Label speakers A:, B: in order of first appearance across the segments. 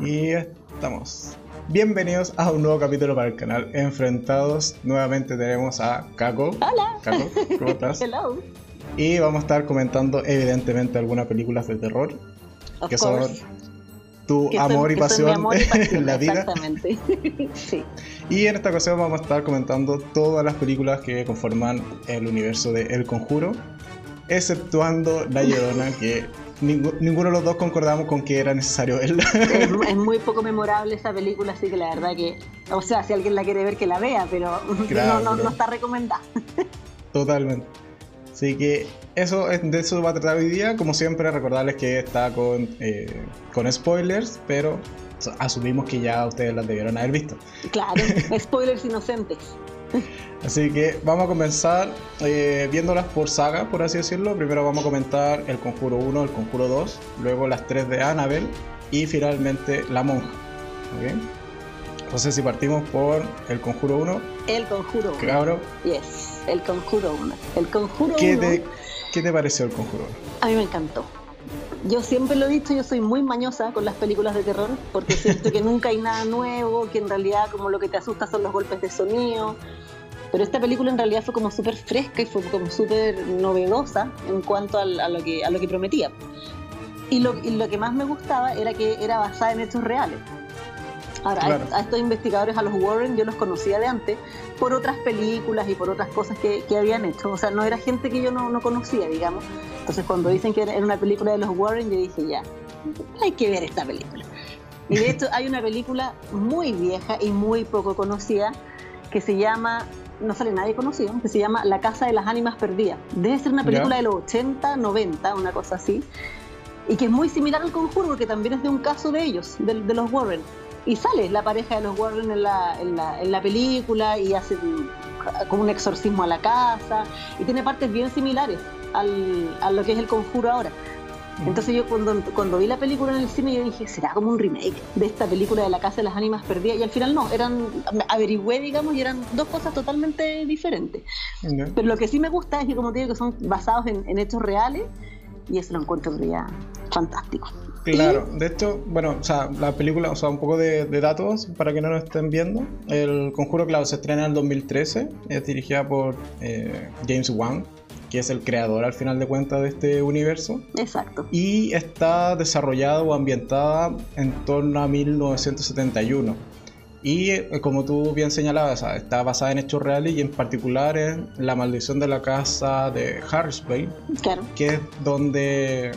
A: Y estamos. Bienvenidos a un nuevo capítulo para el canal Enfrentados. Nuevamente tenemos a Kako.
B: Hola.
A: Kako, ¿cómo estás?
B: Hello.
A: Y vamos a estar comentando evidentemente algunas películas de terror
B: Of
A: que
B: course.
A: son tu
B: Que
A: y pasión
B: amor y pasión,
A: en la vida.
B: Exactamente. sí.
A: Y en esta ocasión vamos a estar comentando todas las películas que conforman el universo de El Conjuro, exceptuando La Llorona, que ningu- ninguno de los dos concordamos con que era necesario verla.
B: Es, es muy poco memorable esa película, así que la verdad que. O sea, si alguien la quiere ver, que la vea, pero
A: Claro,
B: no, no, está recomendada.
A: Totalmente. Así que eso es- de eso va a tratar hoy día. Como siempre, recordarles que está con, eh, con spoilers, pero asumimos que ya ustedes las debieron haber visto.
B: Claro, spoilers inocentes.
A: Así que vamos a comenzar eh, viéndolas por saga, por así decirlo. Primero vamos a comentar el Conjuro 1, el Conjuro 2, luego las 3 de Annabelle y finalmente La Monja. ¿ok? Entonces si partimos por el Conjuro 1,
B: El conjuro 1.
A: cabro,
B: Yes, el conjuro 1. El conjuro 1.
A: ¿qué te, ¿qué te pareció el Conjuro 1?
B: A mí me encantó. Yo siempre lo he dicho, yo soy muy mañosa con las películas de terror, porque siento que nunca hay nada nuevo, que en realidad como lo que te asusta son los golpes de sonido. Pero esta película en realidad fue como súper fresca y fue como súper novedosa en cuanto al- a, lo que, a lo que prometía. Y lo, y lo que más me gustaba era que era basada en hechos reales. Ahora, a-
A: Claro.
B: a, estos investigadores, a los Warren, yo los conocía de antes por otras películas y por otras cosas que, que habían hecho. O sea, no era gente que yo no, no conocía, digamos. Entonces, cuando dicen que era una película de los Warren, yo dije, ya, hay que ver esta película. Y de hecho, hay una película muy vieja y muy poco conocida que se llama, no sale nadie conocido, que se llama La Casa de las Ánimas Perdidas. Debe ser una película
A: Ya.
B: de los 80, 90, una cosa así. Y que es muy similar al conjuro, porque también es de un caso de ellos, de, de los Warren. Y sale la pareja de los Warren en la, en la, en la película y hace como un exorcismo a la casa. Y tiene partes bien similares al, a lo que es el conjuro ahora. Entonces yo cuando, cuando vi la película en el cine yo dije, ¿será como un remake de esta película de La Casa de las Ánimas Perdidas? Y al final no, eran, averigüé, digamos, y eran dos cosas totalmente diferentes.
A: ¿Ya?
B: Pero lo que sí me gusta es que, como te digo, que son basados en, en hechos reales y eso lo encuentro ya fantástico.
A: Claro, de hecho, bueno, o sea, la película, o sea, un poco de, de datos para que no nos estén viendo. El Conjuro, claro, se estrena en el 2013, es dirigida por eh, James Wan, que es el creador al final de cuentas de este universo,
B: Exacto.
A: y está desarrollada o ambientada en torno a 1971. Y eh, como tú bien señalabas, está basada en hechos reales y en particular en la maldición de la casa de Harrisburg,
B: Claro.
A: que es donde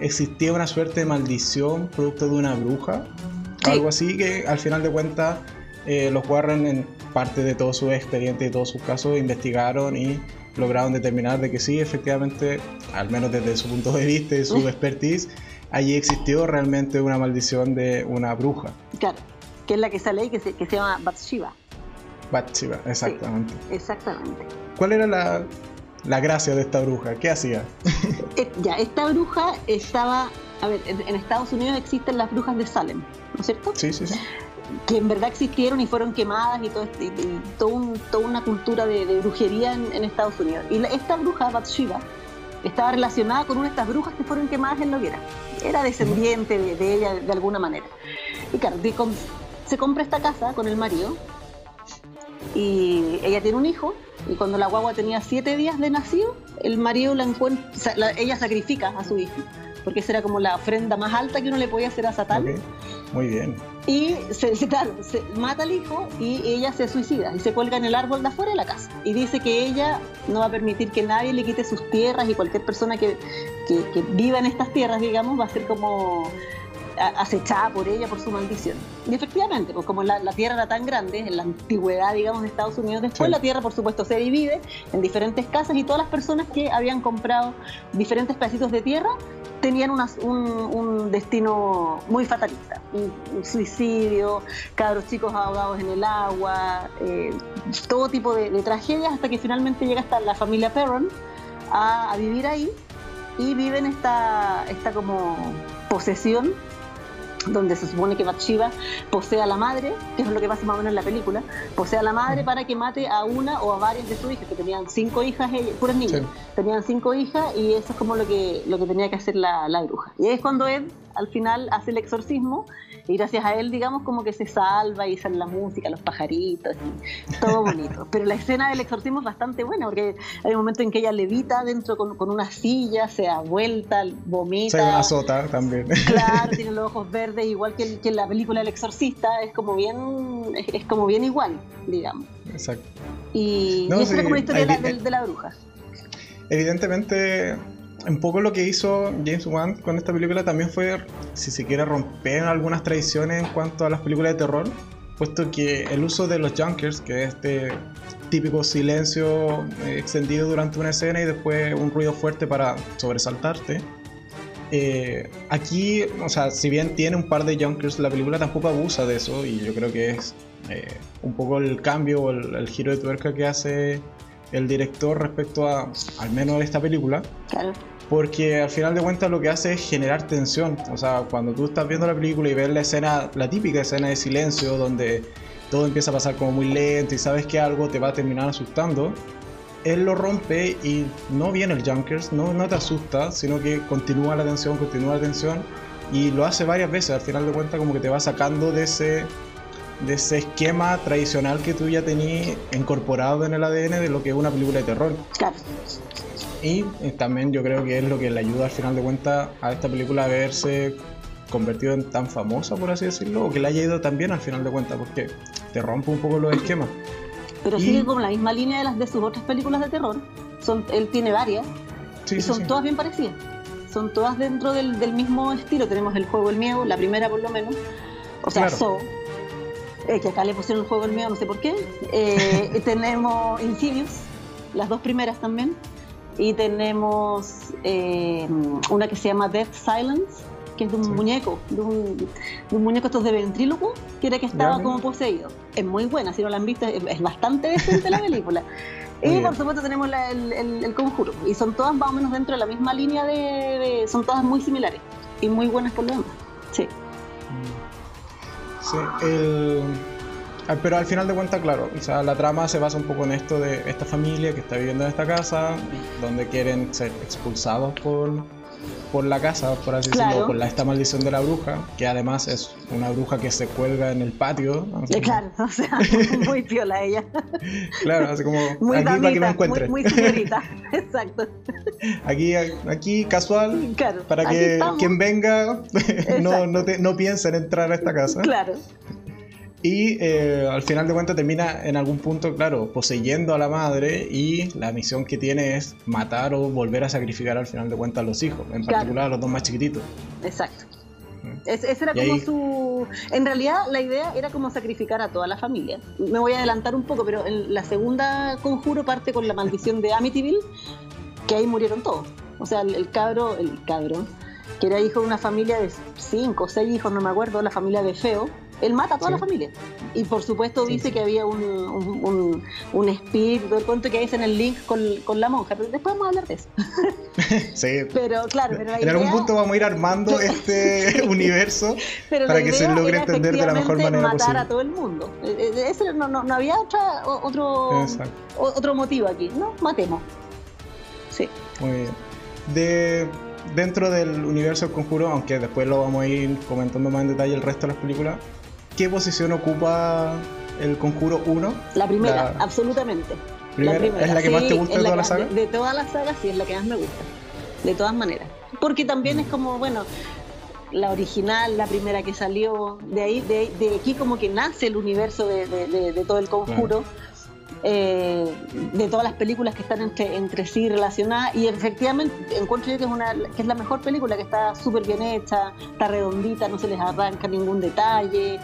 A: existía una suerte de maldición producto de una bruja,
B: Sí.
A: algo así que al final de cuentas eh, los Warren en parte de todos sus expedientes y todos sus casos investigaron y lograron determinar de que sí, efectivamente, al menos desde su punto de vista y su expertise, allí existió realmente una maldición de una bruja,
B: Claro. Que es la que sale ahí, que se, que se llama Bathsheba.
A: Bathsheba, exactamente.
B: Exactamente.
A: ¿Cuál era la, la gracia de esta bruja? ¿Qué hacía?
B: Eh, Ya, esta bruja estaba. A ver, en, Estados Unidos existen las brujas de Salem, ¿no es cierto?
A: Sí, sí, sí.
B: que en verdad existieron y fueron quemadas y, todo, este- y- y todo un- toda una cultura de, de brujería en, en Estados Unidos. Y la- esta bruja, Bathsheba, estaba relacionada con una de estas brujas que fueron quemadas en la hoguera. Era descendiente de, de ella de alguna manera. Y claro, se compra esta casa con el marido y ella tiene un hijo y cuando la guagua tenía siete días de nacido, el marido la encuentra, la- ella sacrifica a su hijo, porque esa era como la ofrenda más alta que uno le podía hacer a Satán.
A: Ok, Muy bien.
B: Y se, se- claro, se mata al hijo y ella se suicida y se cuelga en el árbol de afuera de la casa. Y dice que ella no va a permitir que nadie le quite sus tierras y cualquier persona que, que- que viva en estas tierras, digamos, va a ser como acechada por ella por su maldición. Y efectivamente, pues como la, la tierra era tan grande, en la antigüedad, digamos, de Estados Unidos, después
A: Sí.
B: la tierra, por supuesto, se divide en diferentes casas y todas las personas que habían comprado diferentes pedacitos de tierra tenían unas- un, un destino muy fatalista. Un, un suicidio, cabros chicos ahogados en el agua, eh, todo tipo de, de tragedias hasta que finalmente llega hasta la familia Perron a, a vivir ahí y viven esta, esta como posesión donde se supone que Bathsheba posee a la madre, que es lo que pasa más o menos en la película, posee a la madre para que mate a una o a varias de sus hijas, que tenían cinco hijas, ellas, puras niñas,
A: Sí.
B: tenían cinco hijas y eso es como lo que, lo que tenía que hacer la, la bruja. Y es cuando Ed al final hace el exorcismo y gracias a él, digamos, como que se salva y sale la música, los pajaritos y todo bonito. Pero la escena del exorcismo es bastante buena porque hay un momento en que ella levita dentro con, con una silla, se da vuelta, vomita.
A: Se azota también.
B: Claro, tiene los ojos verdes, igual que, la película El Exorcista, es como bien, es, como bien igual, digamos.
A: Exacto.
B: Y, y esa como la historia de la bruja.
A: Evidentemente un poco lo que hizo James Wan con esta película también fue, si se quiere, romper algunas tradiciones en cuanto a las películas de terror, puesto que el uso de los junkers, que es este típico silencio eh, extendido durante una escena y después un ruido fuerte para sobresaltarte. Eh, aquí, o sea, si bien tiene un par de junkers, la película tampoco abusa de eso y yo creo que es eh, un poco el cambio o el, el, giro de tuerca que hace el director respecto a, al menos esta película.
B: Claro.
A: Porque al final de cuentas lo que hace es generar tensión. O sea, cuando tú estás viendo la película y ves la escena, la típica escena de silencio, donde todo empieza a pasar como muy lento y sabes que algo te va a terminar asustando, él lo rompe y no viene el Junkers, no, no te asusta, sino que continúa la tensión, continúa la tensión y lo hace varias veces. Al final de cuentas, como que te va sacando de ese de ese esquema tradicional que tú ya tenías incorporado en el ADN de lo que es una película de terror.
B: Claro.
A: Y eh, también yo creo que es lo que le ayuda al final de cuentas a esta película a verse convertido en tan famosa, por así decirlo, o que le haya ido tan bien al final de cuentas, porque te rompe un poco los esquemas.
B: Pero sigue con la misma línea de las de sus otras películas de terror. Son, él tiene varias y son todas bien parecidas. Son todas dentro del, mismo estilo. Tenemos el juego El Miedo, la primera por lo menos. O sea, So, eh, que acá le pusieron el juego El Miedo, no sé por qué. Eh, tenemos Insidious, las dos primeras también. Y tenemos eh, una que se llama Death Silence, que es de un muñeco, de un, muñeco estos de ventríloco, que era que estaba como poseído. Es muy buena, si no la han visto, es, bastante decente la película. y por supuesto tenemos el, conjuro, y son todas más o menos dentro de la misma línea de, son todas muy similares y muy buenas por lo demás. Sí.
A: Sí, el Ah, pero al final de cuentas, claro, o sea, la trama se basa un poco en esto de esta familia que está viviendo en esta casa, donde quieren ser expulsados por, por la casa, por así decirlo, por la, esta maldición de la bruja, que además es una bruja que se cuelga en el patio.
B: Eh, claro, o sea, muy piola ella.
A: claro, así como muy aquí para que encuentre.
B: Muy, señorita, exacto.
A: Aquí, aquí casual, para que quien venga no, no, te, no piense en entrar a esta casa.
B: Claro.
A: Y eh, al final de cuentas termina en algún punto, claro, poseyendo a la madre y la misión que tiene es matar o volver a sacrificar al final de cuentas a los hijos, en particular a los dos más chiquititos.
B: Exacto. ese era como su... En realidad la idea era como sacrificar a toda la familia. Me voy a adelantar un poco, pero en la segunda conjuro parte con la maldición de Amityville, que ahí murieron todos. O sea, el, el cabro, el cabro, que era hijo de una familia de cinco o seis hijos, no me acuerdo, la familia de Feo, él mata a toda la familia. Y por supuesto dice que había un, un, un, espíritu, el cuento que dice en el link con, con, la monja, pero después vamos a hablar de eso.
A: sí.
B: Pero claro, pero
A: En algún punto vamos a ir armando este universo para que se logre entender de la mejor manera
B: matar
A: posible.
B: a todo el mundo. Eh, eh, ese no, no, no había otra, otro, otro motivo aquí, ¿no? Matemos. Sí.
A: Muy bien. De dentro del universo del conjuro, aunque después lo vamos a ir comentando más en detalle el resto de las películas, ¿qué posición ocupa el Conjuro 1?
B: La primera, absolutamente.
A: la primera. ¿Es la que más te gusta de toda la saga?
B: De, todas las sagas, sí, es la que más me gusta. De todas maneras. Porque también es como, bueno, la original, la primera que salió, de ahí, de, de aquí como que nace el universo de, de todo el conjuro. Eh, de todas las películas que están entre, entre sí relacionadas y efectivamente encuentro yo que es, una, que es la mejor película, que está súper bien hecha, está redondita, no se les arranca ningún detalle,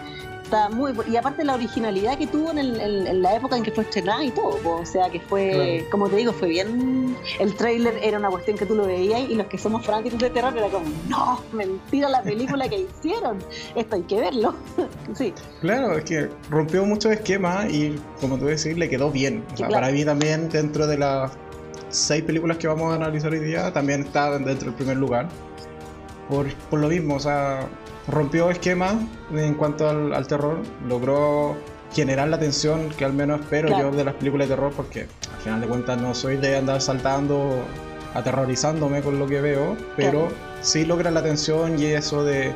B: muy y aparte la originalidad que tuvo en, la época en que fue estrenada y todo o sea que fue como te digo fue bien el tráiler era una cuestión que tú lo veías y los que somos fanáticos de terror era como no mentira la película que hicieron esto hay que verlo sí.
A: Claro es que rompió muchos esquemas y como tú decís le quedó bien. O sea, para mí también dentro de las seis películas que vamos a analizar hoy día también está dentro del primer lugar por, por lo mismo o sea rompió esquemas en cuanto al, terror, logró generar la atención que al menos espero yo de las películas de terror, porque al final de cuentas no soy de andar saltando, aterrorizándome con lo que veo, pero sí logra la atención y eso de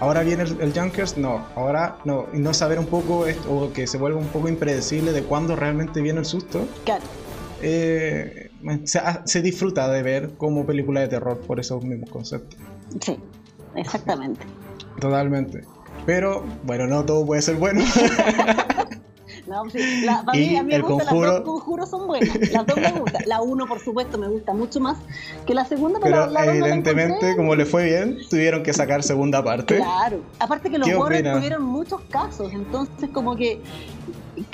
A: ahora viene el, Junkers, no, ahora no, y no saber un poco esto, o que se vuelva un poco impredecible de cuándo realmente viene el susto.
B: Claro.
A: Eh, se, disfruta de ver como película de terror por esos mismos conceptos.
B: Sí, exactamente.
A: Totalmente. Pero, bueno, no todo puede ser bueno.
B: No, sí, la, para mí, a mí me gusta, las dos conjuros son buenas. Las dos me gustan. La uno, por supuesto, me gusta mucho más que la segunda.
A: Pero, evidentemente, como le fue bien, tuvieron que sacar segunda parte.
B: Claro. Aparte que los Warren tuvieron muchos casos, entonces como que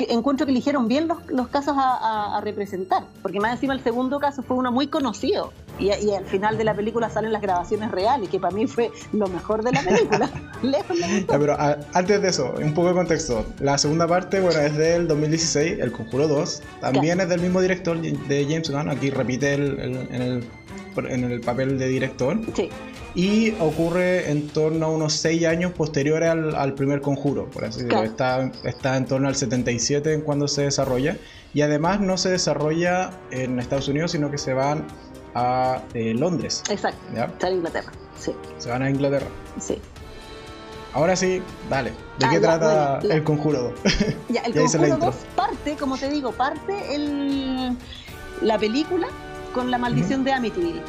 B: encuentro que eligieron bien los, los casos a, representar, porque más encima el segundo caso fue uno muy conocido y, al final de la película salen las grabaciones reales, que para mí fue lo mejor de la película.
A: pero antes de eso, un poco de contexto. La segunda parte, bueno, es del 2016, El Conjuro 2. También es del mismo director de James Gunn, aquí repite el, en, el, en el papel de director.
B: Sí
A: y ocurre en torno a unos 6 años posteriores al, primer conjuro, por así decirlo. Está, está en torno al 77 en cuando se desarrolla y además no se desarrolla en Estados Unidos, sino que se van a eh, Londres.
B: Exacto. Está en Inglaterra, sí.
A: Se van a Inglaterra.
B: Sí.
A: Ahora sí, dale. ¿De qué ah, trata el Conjuro
B: 2? Ya, el Conjuro 2 parte, como te digo, parte el, la película con la maldición de Amityville.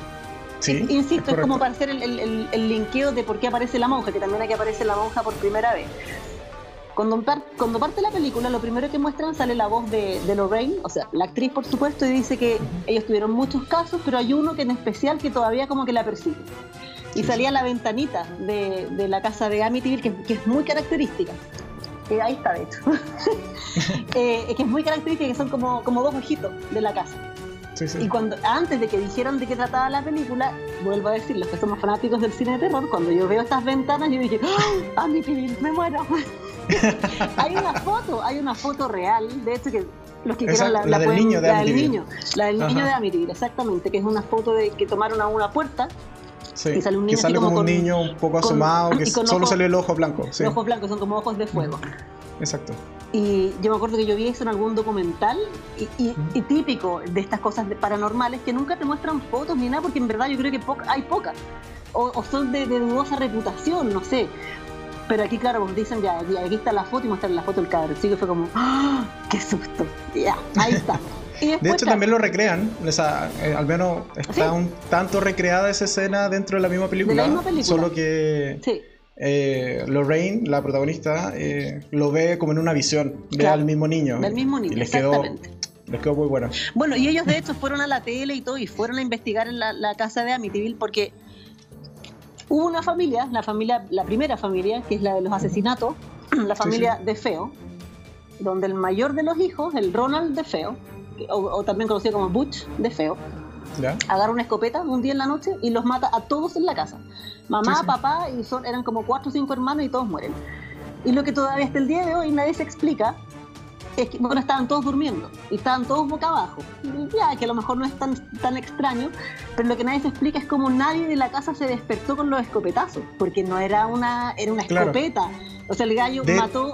B: Insisto, es, como para hacer el, el, linkeo de por qué aparece la monja, que también aquí aparece la monja por primera vez. Cuando, cuando parte la película, lo primero que muestran sale la voz de, Lorraine, o sea, la actriz por supuesto, y dice que ellos tuvieron muchos casos, pero hay uno que en especial que todavía como que la persigue. Y salía la ventanita de, la casa de Amityville, que, es muy característica. Que ahí está, de hecho. Eh, que es muy característica, que son como, como dos ojitos de la casa. Y cuando antes de que dijeran de qué trataba la película, vuelvo a decir, los que somos fanáticos del cine de terror, cuando yo veo estas ventanas, yo dije, ¡Ah, mi me muero! hay una foto, hay una foto real, de hecho que los que quieran
A: la, la, del niño de
B: la del niño, la del niño de Amityville, exactamente, que es una foto de que tomaron a una puerta
A: Sí, y sale un niño que sale como, un niño un poco asomado, que solo sale el ojo blanco.
B: Los ojos blancos son como ojos de fuego.
A: Exacto.
B: Y yo me acuerdo que yo vi eso en algún documental y, típico de estas cosas paranormales que nunca te muestran fotos ni nada porque en verdad yo creo que hay pocas. O, son de, dudosa reputación, no sé. Pero aquí, claro, pues dicen ya, aquí está la foto y muestran la foto del cabrón. Así que fue como, ¡Ah! ¡qué susto! Ya, ahí está.
A: de hecho, también lo recrean. Eh, al menos está un tanto recreada esa escena dentro de la misma película.
B: De la misma película.
A: Solo que.
B: Sí
A: eh, Lorraine, la protagonista, eh, lo ve como en una visión, ve al mismo niño.
B: Del mismo niño,
A: y les exactamente. Quedó, les quedó muy bueno.
B: Bueno, y ellos de hecho fueron a la tele y todo, y fueron a investigar en la, casa de Amityville porque hubo una familia, la familia, la primera familia, que es la de los asesinatos, la familia de Feo, donde el mayor de los hijos, el Ronald de Feo, o también conocido como Butch de Feo, agarra una escopeta un día en la noche y los mata a todos en la casa. Mamá, papá, y son, eran como cuatro o cinco hermanos y todos mueren. Y lo que todavía hasta el día de hoy nadie se explica es que, bueno, estaban todos durmiendo y estaban todos boca abajo. Ya, que a lo mejor no es tan, tan extraño, pero lo que nadie se explica es cómo nadie de la casa se despertó con los escopetazos, porque no era una, era una escopeta. O sea, el gallo mató,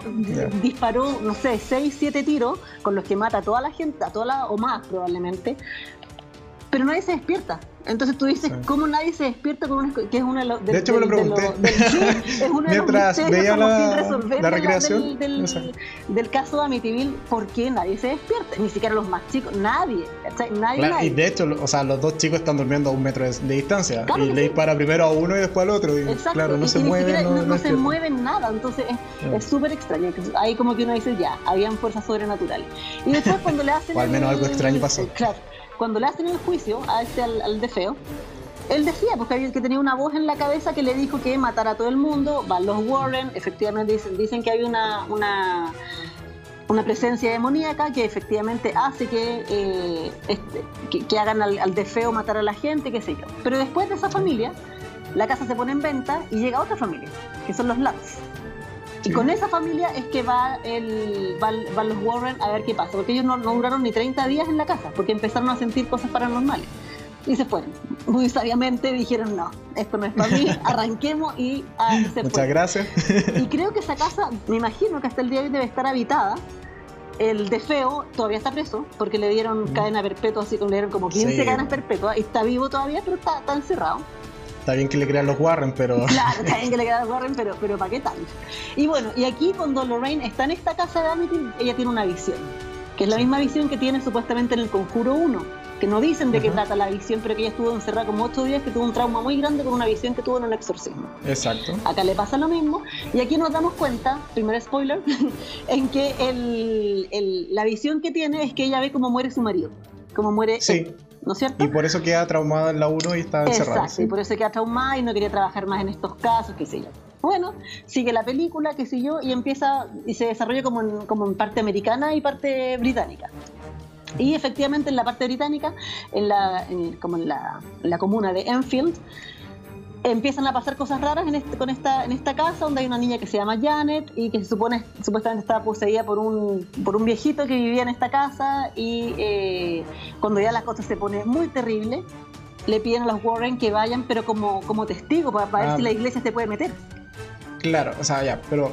B: disparó, no sé, seis, siete tiros con los que mata a toda la gente, a toda la, o más probablemente, pero nadie se despierta. Entonces tú dices, ¿cómo nadie se despierta con una que es una de los...
A: De, hecho me lo pregunté.
B: es una
A: Mientras
B: de
A: veía la, la recreación.
B: Del, del, caso de Amityville, ¿por qué nadie se despierta? Ni siquiera los más chicos, nadie. Nadie,
A: Y de hecho, o sea, los dos chicos están durmiendo a un metro de, distancia. y le dispara primero a uno y después al otro. Y claro, no se mueven.
B: No, no, se mueven nada. Entonces es súper extraño. Ahí como que uno dice, ya, habían fuerzas sobrenaturales. Y después cuando le hacen...
A: o al menos algo extraño pasó.
B: Claro cuando le hacen el juicio a este al, de feo, él decía porque que tenía una voz en la cabeza que le dijo que matara a todo el mundo, van los Warren, efectivamente dicen, dicen que hay una, una, una presencia demoníaca que efectivamente hace que, eh, este, que, hagan al, al, de feo matar a la gente, qué sé yo. Pero después de esa familia, la casa se pone en venta y llega otra familia, que son los Y con esa familia es que va el, van, los Warren a ver qué pasa, porque ellos no, duraron ni 30 días en la casa, porque empezaron a sentir cosas paranormales. Y se fueron. Muy sabiamente dijeron, no, esto no es para mí, arranquemos y
A: ah, se Muchas gracias.
B: Y creo que esa casa, me imagino que hasta el día de hoy debe estar habitada. El de Feo todavía está preso, porque le dieron mm. cadena perpetua, así que le dieron como 15 cadenas perpetuas, y está vivo todavía, pero está, está encerrado
A: está bien que le crean los Warren, pero...
B: Claro, está bien que le crean los Warren, pero, pero ¿para qué tal? Y bueno, y aquí cuando Lorraine está en esta casa de Amityville, ella tiene una visión, que es la misma visión que tiene supuestamente en el Conjuro 1 que no dicen de qué trata la visión, pero que ella estuvo encerrada como ocho días, que tuvo un trauma muy grande con una visión que tuvo en el exorcismo.
A: Exacto.
B: Acá le pasa lo mismo, y aquí nos damos cuenta, primer spoiler, en que el, la visión que tiene es que ella ve cómo muere su marido, cómo muere
A: sí.
B: ¿No es cierto?
A: Y por eso queda traumada en la 1 y está encerrada.
B: Exacto, y por eso queda traumada y no quería trabajar más en estos casos, qué sé yo. Bueno, sigue la película, qué sé yo, y empieza y se desarrolla como en, como en parte americana y parte británica. Y efectivamente en la parte británica, en la, como en la, comuna de Enfield, empiezan a pasar cosas raras en, este, con esta, en esta casa donde hay una niña que se llama Janet y que se supone supuestamente estaba poseída por un, por un viejito que vivía en esta casa y eh, cuando ya la cosa se pone muy terrible le piden a los Warren que vayan pero como, como testigo para, ver si ah. la iglesia se puede meter.
A: Claro, o sea, ya, pero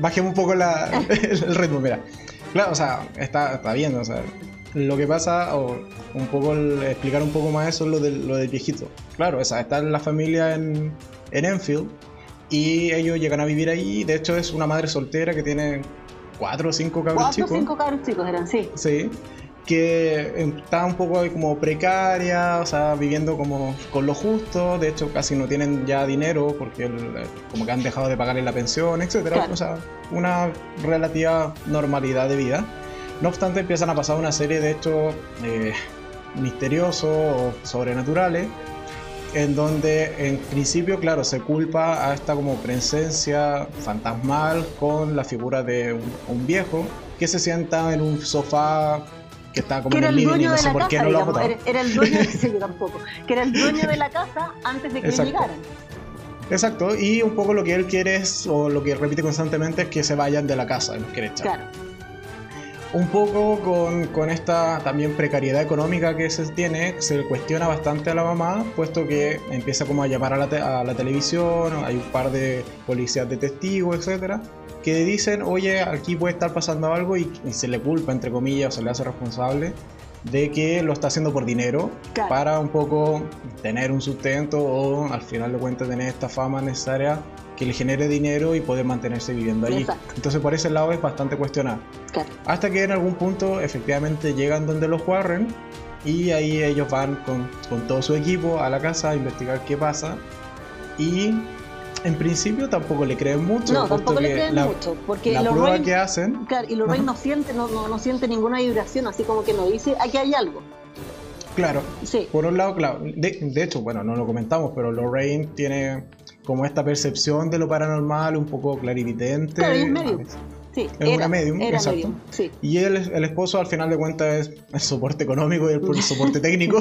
A: bajemos un poco el ritmo, mira. Claro, o sea, está, está bien, o sea, lo que pasa, o un poco explicar un poco más eso, lo del, lo del viejito. Claro, o sea, está la familia en, en Enfield y ellos llegan a vivir ahí. De hecho, es una madre soltera que tiene cuatro o cinco cabros chicos.
B: Cuatro o cinco cabros chicos eran, sí.
A: Sí que está un poco como precaria, o sea, viviendo como con lo justo, de hecho casi no tienen ya dinero porque como que han dejado de pagarle la pensión, etcétera, o sea, una relativa normalidad de vida. No obstante, empiezan a pasar una serie de hechos eh, misteriosos o sobrenaturales, en donde en principio, claro, se culpa a esta como presencia fantasmal con la figura de un viejo que se sienta en un sofá que estaba como en el living y no sé por qué no lo ha
B: era, era, el dueño, de, tampoco, que era el dueño de la casa antes de que llegaran.
A: Exacto, y un poco lo que él quiere es, o lo que repite constantemente es que se vayan de la casa, los quiere echar. Claro. Un poco con, con, esta también precariedad económica que se tiene, se cuestiona bastante a la mamá, puesto que empieza como a llamar a la, a la televisión, hay un par de policías de testigos, etcétera que dicen, oye, aquí puede estar pasando algo y, se le culpa, entre comillas, o se le hace responsable de que lo está haciendo por dinero para un poco tener un sustento o al final de cuentas tener esta fama necesaria que le genere dinero y poder mantenerse viviendo allí. Entonces por ese lado es bastante cuestionado. Hasta que en algún punto efectivamente llegan donde los Warren y ahí ellos van con, con todo su equipo a la casa a investigar qué pasa y en principio tampoco le creen mucho.
B: No, tampoco le creen mucho. Porque
A: la prueba que hacen.
B: Claro, y Lorraine no siente, no, no, siente ninguna vibración, así como que no dice, aquí hay algo.
A: Claro. Sí. Por un lado, claro. De, hecho, bueno, no lo comentamos, pero Lorraine tiene como esta percepción de lo paranormal un poco clarividente.
B: Claro, es medium. Sí,
A: es una medium, exacto. sí. Y él, el esposo, al final de cuentas, es el soporte económico y el, soporte técnico.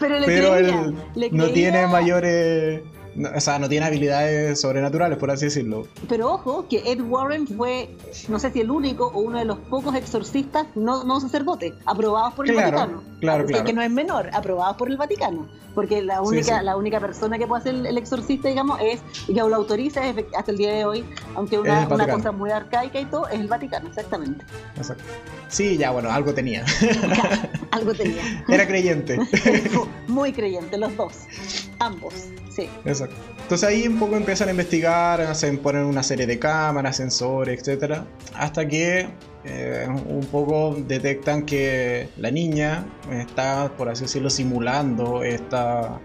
B: pero, le pero él
A: no tiene mayores o sea, no tiene habilidades sobrenaturales, por así decirlo.
B: Pero ojo, que Ed Warren fue, no sé si el único o uno de los pocos exorcistas no, no sacerdotes, aprobados por el Vaticano.
A: Claro, claro.
B: que no es menor, aprobados por el Vaticano. Porque la única, la única persona que puede hacer el, exorcista, digamos, es, y que lo autoriza hasta el día de hoy, aunque una, una cosa muy arcaica y todo, es el Vaticano, exactamente.
A: Exacto. Sí, ya, bueno, algo tenía.
B: algo tenía.
A: Era creyente.
B: muy creyente, los dos. Ambos, sí.
A: Exacto. Entonces ahí un poco empiezan a investigar, hacen, ponen una serie de cámaras, sensores, etcétera, hasta que eh, un poco detectan que la niña está, por así decirlo, simulando esta,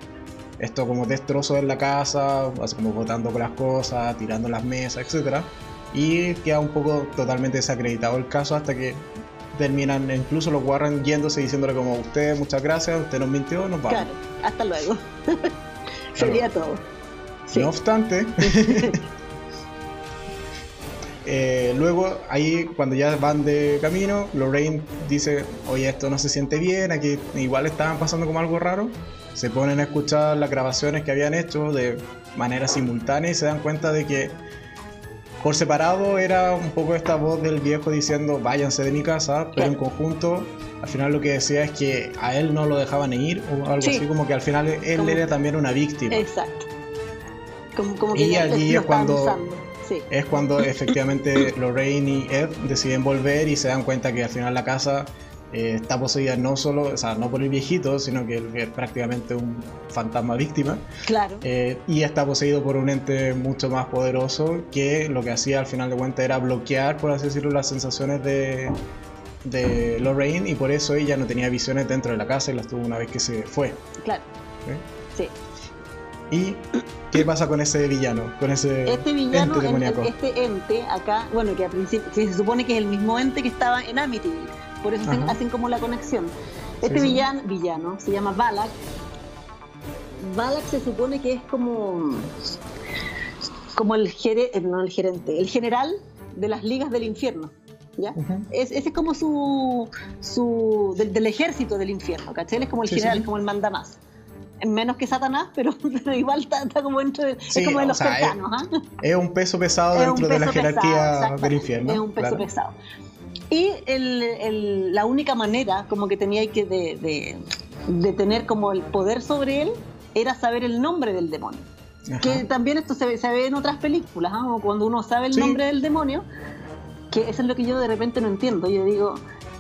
A: esto como destrozo en la casa, así como botando con las cosas, tirando las mesas, etcétera, y queda un poco totalmente desacreditado el caso hasta que terminan incluso los Warren yéndose diciéndole como usted muchas gracias, usted nos mintió, nos vamos.
B: Claro, hasta luego. Sería todo.
A: No obstante, eh, luego ahí cuando ya van de camino, Lorraine dice, oye, esto no se siente bien, aquí igual estaban pasando como algo raro. Se ponen a escuchar las grabaciones que habían hecho de manera simultánea y se dan cuenta de que por separado era un poco esta voz del viejo diciendo váyanse de mi casa, pero en conjunto al final lo que decía es que a él no lo dejaban ir o algo así, como que al final él era también una víctima.
B: Exacto.
A: Como, que y allí es cuando, es cuando efectivamente Lorraine y Ed deciden volver y se dan cuenta que al final la casa eh, está poseída no solo, o sea, no por el viejito, sino que es prácticamente un fantasma víctima.
B: Claro.
A: Eh, y está poseído por un ente mucho más poderoso que lo que hacía al final de cuentas era bloquear, por así decirlo, las sensaciones de, de Lorraine y por eso ella no tenía visiones dentro de la casa y las tuvo una vez que se fue.
B: Claro. Sí.
A: ¿Y qué pasa con ese villano? Con ese
B: este villano, ente este ente acá, bueno, que al principio se supone que es el mismo ente que estaba en Amityville por eso hacen, como la conexión. Este villano, villano se llama Balak. Balak se supone que es como como el, gerente, eh, no el gerente, el general de las ligas del infierno. ¿Ya? ese es como su, su del, ejército del infierno, ¿cachai? es como el general, como el mandamás. Menos que Satanás, pero, igual está, como dentro de, es como de los cercanos.
A: ¿ah? Es, un peso pesado dentro de la jerarquía del infierno.
B: Es un peso pesado. Y la única manera como que tenía que de, tener como el poder sobre él era saber el nombre del demonio. Que también esto se ve, se ve en otras películas, ¿ah? cuando uno sabe el nombre del demonio, que eso es lo que yo de repente no entiendo. Yo digo,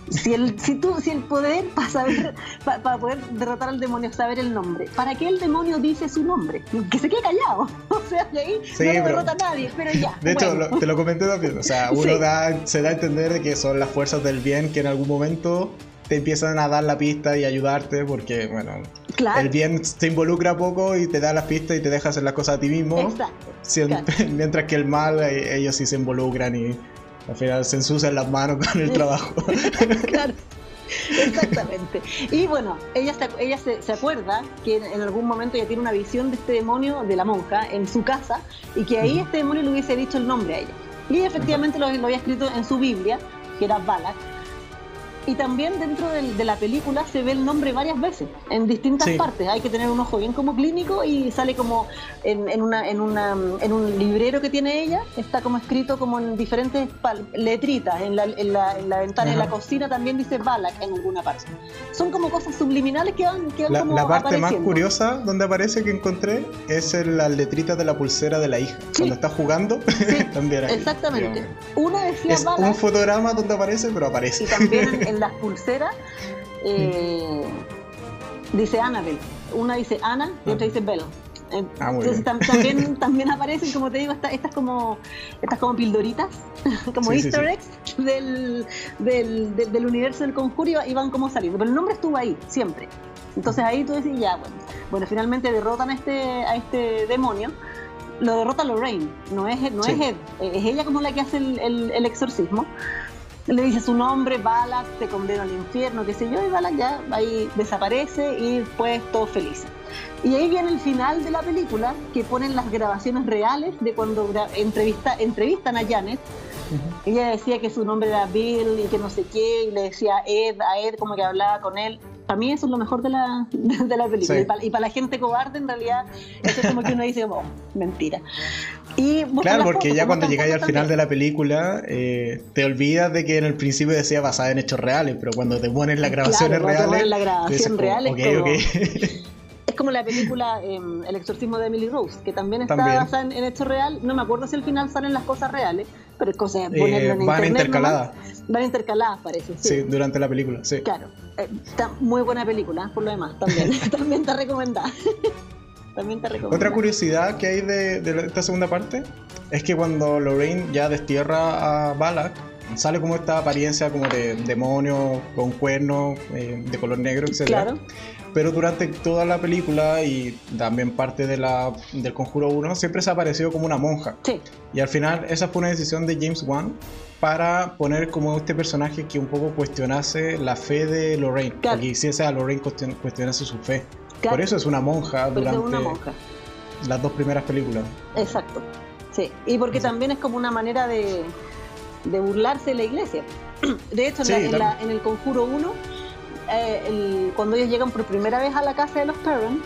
B: si el, si tú, si el poder para saber, para, poder derrotar al demonio, saber el nombre, ¿para qué el demonio dice su nombre? Que se quede callado. O sea, de ahí no derrota a nadie, pero ya.
A: De hecho, te lo comenté también. O sea, uno da, se da a entender que son las fuerzas del bien que en algún momento te empiezan a dar la pista y ayudarte porque, bueno, el bien te involucra poco y te da las pistas y te deja hacer las cosas a ti mismo. Exacto. Mientras que el mal, eh, ellos sí se involucran y al final se ensucian las manos con el trabajo.
B: claro. Exactamente. Y bueno, ella, se, ella se, acuerda que en, algún momento ella tiene una visión de este demonio, de la monja, en su casa, y que ahí este demonio le hubiese dicho el nombre a ella. Y efectivamente lo, lo, había escrito en su Biblia, que era Balak, y también dentro de, la película se ve el nombre varias veces, en distintas partes. Hay que tener un ojo bien como clínico y sale como en, una, en, una, en un librero que tiene ella, está como escrito como en diferentes letritas. En la, en la, en la ventana de la cocina también dice Balak en alguna parte. Son como cosas subliminales que van, que van
A: la,
B: como
A: La parte más curiosa donde aparece que encontré es en las letritas de la pulsera de la hija. Cuando está jugando, también
B: Exactamente. Una decía
A: es un fotograma donde aparece, pero aparece.
B: Y también las pulseras eh, dice Annabelle. Una dice Ana y otra dice Bella. Eh, ah, entonces también, también aparecen, como te digo, estas, como estas como pildoritas, como easter eggs Del, del, del, universo del conjuro y van como saliendo. Pero el nombre estuvo ahí, siempre. Entonces ahí tú decís, ya, bueno, bueno, finalmente derrotan a este, a este demonio. Lo derrota Lorraine, no es, no es Ed, es ella como la que hace el, el, el exorcismo le dice su nombre, Balak te condena al infierno, qué sé yo, y Balak ya ahí desaparece y pues todos felices. Y ahí viene el final de la película, que ponen las grabaciones reales de cuando entrevista, entrevistan a Janet. Ella decía que su nombre era Bill y que no sé qué, y le decía Ed, a Ed como que hablaba con él. Para mí eso es lo mejor de la, de la película. Y, para, la gente cobarde, en realidad, eso es como que uno dice, oh, mentira.
A: Y claro, porque ya cuando llegáis al final de la película, eh, te olvidas de que en el principio decía basada en hechos reales, pero cuando te pones las grabaciones reales.
B: la grabación real es como, la película em, El exorcismo de Emily Rose, que también está basada en, hechos reales. No me acuerdo si al final salen las cosas reales, pero es cosa de ponerlo en
A: eh, Van intercaladas.
B: van intercaladas, parece.
A: Sí. durante la película, sí.
B: Claro. Eh, está muy buena película, por lo demás, también. también está recomendada.
A: Otra curiosidad que hay de, esta segunda parte es que cuando Lorraine ya destierra a Balak, sale como esta apariencia como de demonio con cuernos eh, de color negro, etc. Claro. Pero durante toda la película y también parte de la, del Conjuro 1 siempre se ha aparecido como una monja.
B: Sí.
A: Y al final esa fue una decisión de James Wan para poner como este personaje que un poco cuestionase la fe de Lorraine. Claro. Que hiciese a Lorraine cuestionase su fe. Por eso es una monja durante las dos primeras películas.
B: Exacto, sí. Y porque también es como una manera de, burlarse de la iglesia. De hecho, en, el Conjuro 1, eh, cuando ellos llegan por primera vez a la casa de los Perron,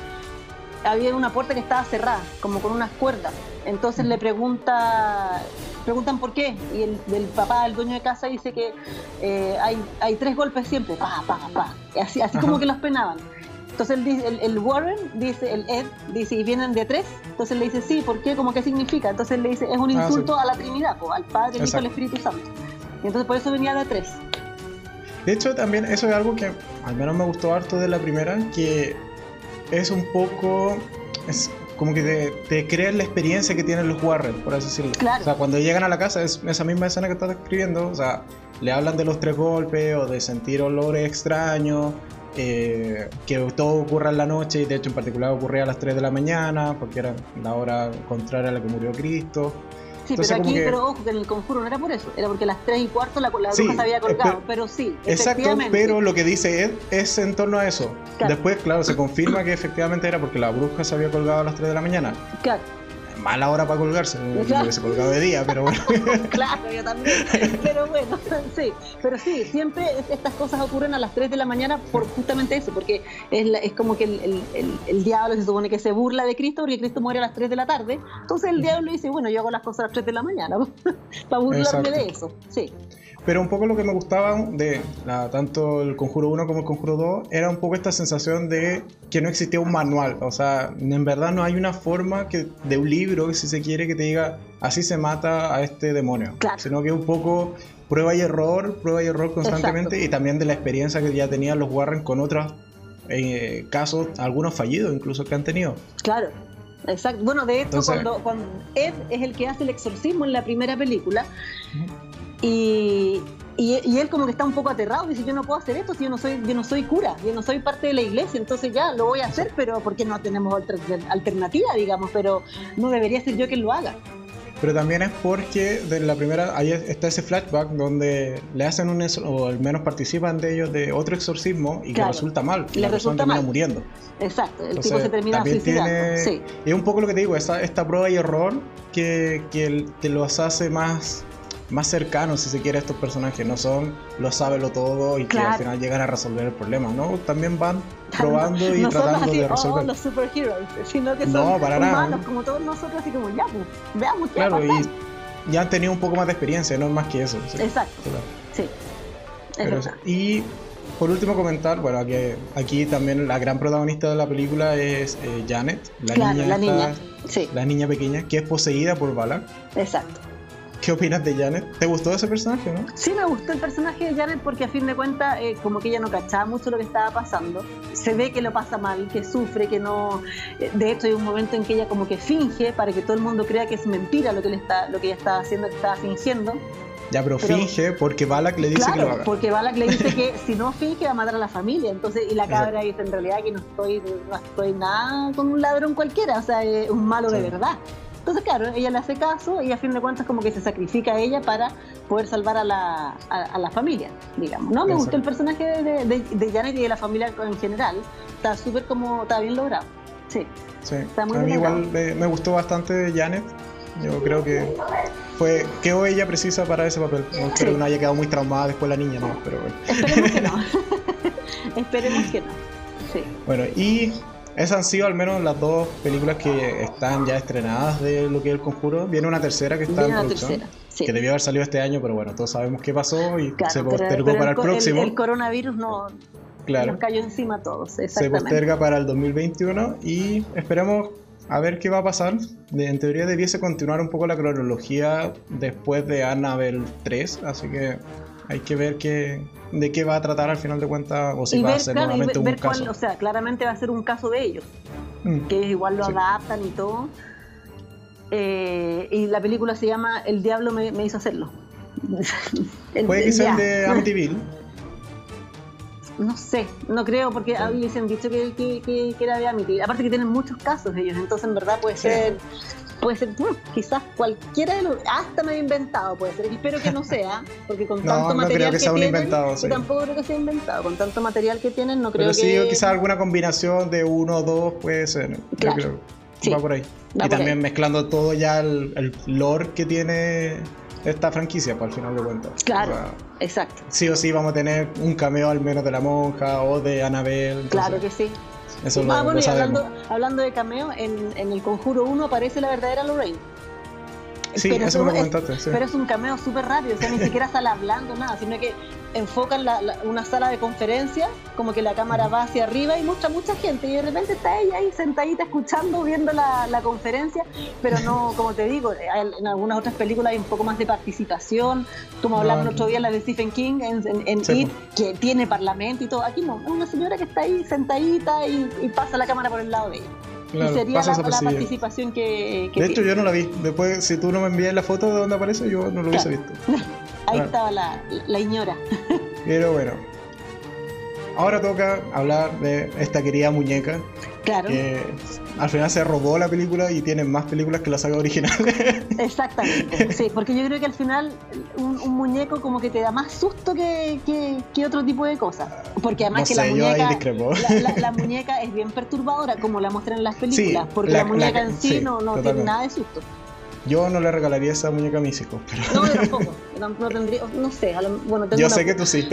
B: había una puerta que estaba cerrada, como con unas cuerdas. Entonces le pregunta, preguntan por qué. Y el, papá, el dueño de casa, dice que eh, hay, hay tres golpes siempre, pa, pa, pa. así, así como que los penaban. Entonces el, el, Warren dice, el Ed dice, ¿y vienen de tres? Entonces le dice, sí, ¿por qué? ¿Cómo qué significa? Entonces le dice, es un ah, insulto a la Trinidad, al Padre, el Hijo y el Espíritu Santo. Y entonces por eso venía de tres.
A: De hecho, también eso es algo que al menos me gustó harto de la primera, que es un poco... Es como que te, te creas la experiencia que tienen los Warren, por así decirlo.
B: Claro.
A: O sea, cuando llegan a la casa, es esa misma escena que estás describiendo, o sea, le hablan de los tres golpes o de sentir olores extraños, eh, que todo ocurra en la noche y de hecho en particular ocurría a las 3 de la mañana porque era la hora contraria a la que murió Cristo.
B: Sí,
A: Entonces,
B: pero aquí,
A: que-
B: pero ojo, que en el conjuro no era por eso, era porque a las 3 y cuarto la, la
A: Sí,
B: bruja se había
A: eh,
B: colgado,
A: pero-
B: pero, sí,
A: Exacto, pero lo que dice Ed es en torno a eso.
B: Claro.
A: Después, claro, se confirma que efectivamente era porque la bruja se había colgado a las 3 de la mañana.
B: Claro,
A: Mala hora para colgarse, no
B: Claro.
A: hubiese colgado de día, pero bueno.
B: claro, yo también. Pero bueno, sí. Pero sí, siempre es- estas cosas ocurren a las 3 de la mañana por justamente eso, porque es, la- es como que el, el- el- el diablo se supone que se burla de Cristo porque Cristo muere a las 3 de la tarde. Entonces el diablo dice, bueno, yo hago las cosas a las 3 de la mañana para burlarme
A: Exacto.
B: de eso. Sí,
A: Pero un poco lo que me gustaba de la- tanto el Conjuro 1 como el Conjuro 2 era un poco esta sensación de que no existía un manual. O sea, en verdad no hay una forma que, de un libro, si se quiere, que te diga así se mata a este demonio.
B: Claro.
A: Sino que un poco prueba y error, prueba y error constantemente
B: Exacto.
A: y también de la experiencia que ya tenían los Warren con otros eh, casos, algunos fallidos incluso que han tenido.
B: claro. Exacto. Bueno, de hecho,
A: Entonces-
B: cuando, cuando Ed es el que hace el exorcismo en la primera película, y, y, y él como que está un poco aterrado, dice, yo no puedo hacer esto si yo no soy, yo no soy cura, yo no soy parte de la iglesia, entonces ya lo voy a hacer, pero porque no tenemos alter- alternativa, digamos, pero no debería ser yo quien lo haga.
A: Pero también es porque de la primera, ahí está ese flashback donde le hacen un, o al menos participan de ellos de otro exorcismo y
B: Claro.
A: que resulta mal. y
B: Le
A: la persona termina muriendo.
B: Exacto, el
A: Entonces,
B: tipo se termina suicidando.
A: tiene-
B: Sí,
A: Es un poco lo que te digo, esta, esta prueba y error que, que te los hace más, más cercanos, si se quiere, a estos personajes. No son los sábelo todo y que al final llegan a resolver el problema, ¿no? También van probando y
B: no
A: tratando
B: así,
A: de
B: oh,
A: resolver.
B: los superheroes, sino que son
A: No, para nada.
B: humanos como todos nosotros, así como ya, pues, veamos qué va
A: Claro,
B: a pasar.
A: y ya han tenido un poco más de experiencia, no es más que eso. sí.
B: Exacto,
A: Claro.
B: sí.
A: Pero y por último comentar, bueno, aquí, aquí también la gran protagonista de la película es eh, Janet, la
B: claro,
A: niña
B: la
A: esta-
B: niña. Sí,
A: la niña pequeña que es poseída por Balak.
B: exacto.
A: ¿Qué opinas de Janet? ¿Te gustó ese personaje, no?
B: Sí me gustó el personaje de Janet porque a fin de cuentas eh, como que ella no cachaba mucho lo que estaba pasando. Se ve que lo pasa mal, que sufre, que no... eh, De hecho hay un momento en que ella como que finge para que todo el mundo crea que es mentira lo que, le está, lo que ella estaba haciendo, que estaba fingiendo.
A: Ya, pero,
B: Pero-
A: finge porque Balak le dice que lo
B: claro,
A: haga.
B: porque Balak le dice que si no finge va a matar a la familia. Entonces, y la cabra dice en realidad que no estoy, no estoy nada con un ladrón cualquiera, o sea, es un malo de
A: Sí.
B: verdad. Entonces, claro, ella le hace caso y a fin de cuentas como que se sacrifica a ella para poder salvar a la, a, a la familia, digamos. No, me gustó el personaje de, de, de Janet y de la familia en general. Está súper como, está bien logrado. Sí,
A: Sí.
B: está muy
A: a mí igual me, me gustó bastante Janet. Yo creo que fue quedó ella precisa para ese papel. No
B: Sí.
A: que no haya quedado muy traumada después la niña, ¿no? Pero bueno.
B: esperemos que no. esperemos que no. Sí.
A: Bueno, y esas han sido al menos las dos películas que están ya estrenadas de lo que es el conjuro. Viene una tercera que está
B: Viene
A: en producción.
B: tercera. Sí.
A: Que debió haber salido este año, pero bueno, todos sabemos qué pasó y
B: Claro,
A: se postergó
B: pero
A: para el, próximo.
B: El, coronavirus no,
A: claro.
B: nos cayó encima a todos,
A: se posterga para el 2021 y esperemos a ver qué va a pasar. En teoría debiese continuar un poco la cronología después de Annabelle 3, así que hay que ver qué, de qué va a tratar al final de cuentas o si
B: y
A: va
B: ver,
A: a ser
B: claro,
A: nuevamente
B: ver-
A: un
B: ver cuál-
A: caso.
B: o sea, claramente va a ser un caso de ellos,
A: Mm.
B: que igual lo
A: Sí.
B: adaptan y todo. Eh, y la película se llama El diablo me, me hizo hacerlo. El-
A: Puede que sea el de Amityville.
B: No sé, no creo, porque mí se han dicho que, que, que- que era de Amity. Aparte que tienen muchos casos ellos, entonces en verdad puede
A: Sí.
B: ser, puede ser, bueno, quizás cualquiera de los, hasta medio inventado puede ser. Espero que no sea, porque con
A: No,
B: tanto
A: no
B: material
A: creo que sea un
B: tienen,
A: inventado,
B: yo
A: sí.
B: tampoco creo que sea inventado. Con tanto material que tienen, no creo
A: Pero sí,
B: que
A: quizás alguna combinación de uno o dos puede ser. Yo
B: Claro.
A: creo.
B: Sí.
A: Va por ahí.
B: Va
A: y
B: por
A: también
B: ahí.
A: mezclando todo ya el, el lore que tiene esta franquicia, para el final de cuentas.
B: Claro.
A: O sea,
B: Exacto,
A: sí o sí vamos a tener un cameo al menos de la monja o de entonces,
B: claro que sí.
A: Eso lo,
B: ah, bueno,
A: lo
B: y hablando, hablando de cameo, en, en el Conjuro 1 aparece la verdadera Lorraine.
A: Sí,
B: pero
A: eso
B: es-
A: comentaste. sí.
B: Pero es un cameo súper rápido, o sea, ni siquiera sale hablando nada, sino que enfocan la- la- una sala de conferencia, como que la cámara va hacia arriba y muestra mucha gente, y de repente está ella ahí sentadita escuchando, viendo la, la conferencia, pero no, como te digo, hay- en algunas otras películas hay un poco más de participación, como
A: No,
B: hablamos el otro día la de Stephen King en, en, en
A: Sí,
B: It, que tiene parlamento y todo, aquí no, es una señora que está ahí sentadita y, y pasa la cámara por el lado de ella.
A: Claro,
B: y sería la, la participación que, que
A: De hecho,
B: tiene.
A: yo no la vi. Después, si tú no me envías la foto de donde aparece, yo no lo hubiese visto.
B: Ahí
A: claro.
B: estaba la, la ñora.
A: Pero bueno. Ahora toca hablar de esta querida muñeca
B: Claro.
A: que al final se robó la película y tiene más películas que la saga original.
B: Exactamente, sí, porque yo creo que al final un, un muñeco como que te da más susto que, que- que otro tipo de cosas. Porque además
A: no
B: que
A: sé,
B: la muñeca, la, la- la muñeca es bien perturbadora, como la muestran en las películas, porque
A: la-
B: muñeca en sí,
A: sí,
B: no, no tiene nada de susto.
A: Yo no le regalaría esa muñeca a mis hijos, pero
B: No, yo tampoco, yo tendría, no sé, a lo- bueno, tengo
A: yo
B: una,
A: sé que tú sí.
B: sí,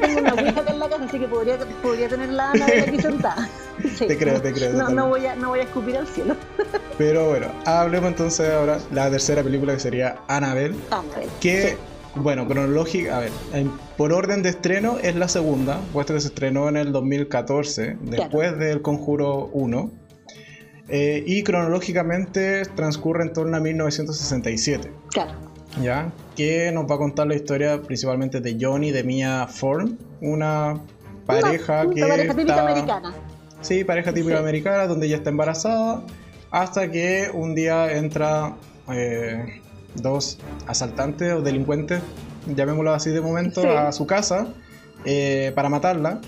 B: tengo una ouija acá en la casa, así que podría, podría tener la Ana aquí sentada. Sí.
A: Te creo, te creo,
B: No, no, voy a, no voy a escupir al cielo.
A: Pero bueno, hablemos entonces ahora de la tercera película que sería Annabelle.
B: Ángel.
A: Que, bueno, cronológica, a ver, en- por orden de estreno es la segunda, puesto que se estrenó en el 2014, después del Conjuro 1. Eh, y cronológicamente transcurre en torno a 1967,
B: Claro.
A: ¿ya? Que nos va a contar la historia principalmente de Johnny y de Mia Thorne, una pareja
B: Una
A: que
B: pareja típica
A: está-
B: americana.
A: Sí, pareja típica
B: Sí.
A: americana, donde ella está embarazada, hasta que un día entra eh, dos asaltantes o delincuentes, llamémoslo así de momento,
B: Sí.
A: a su casa eh, para matarla.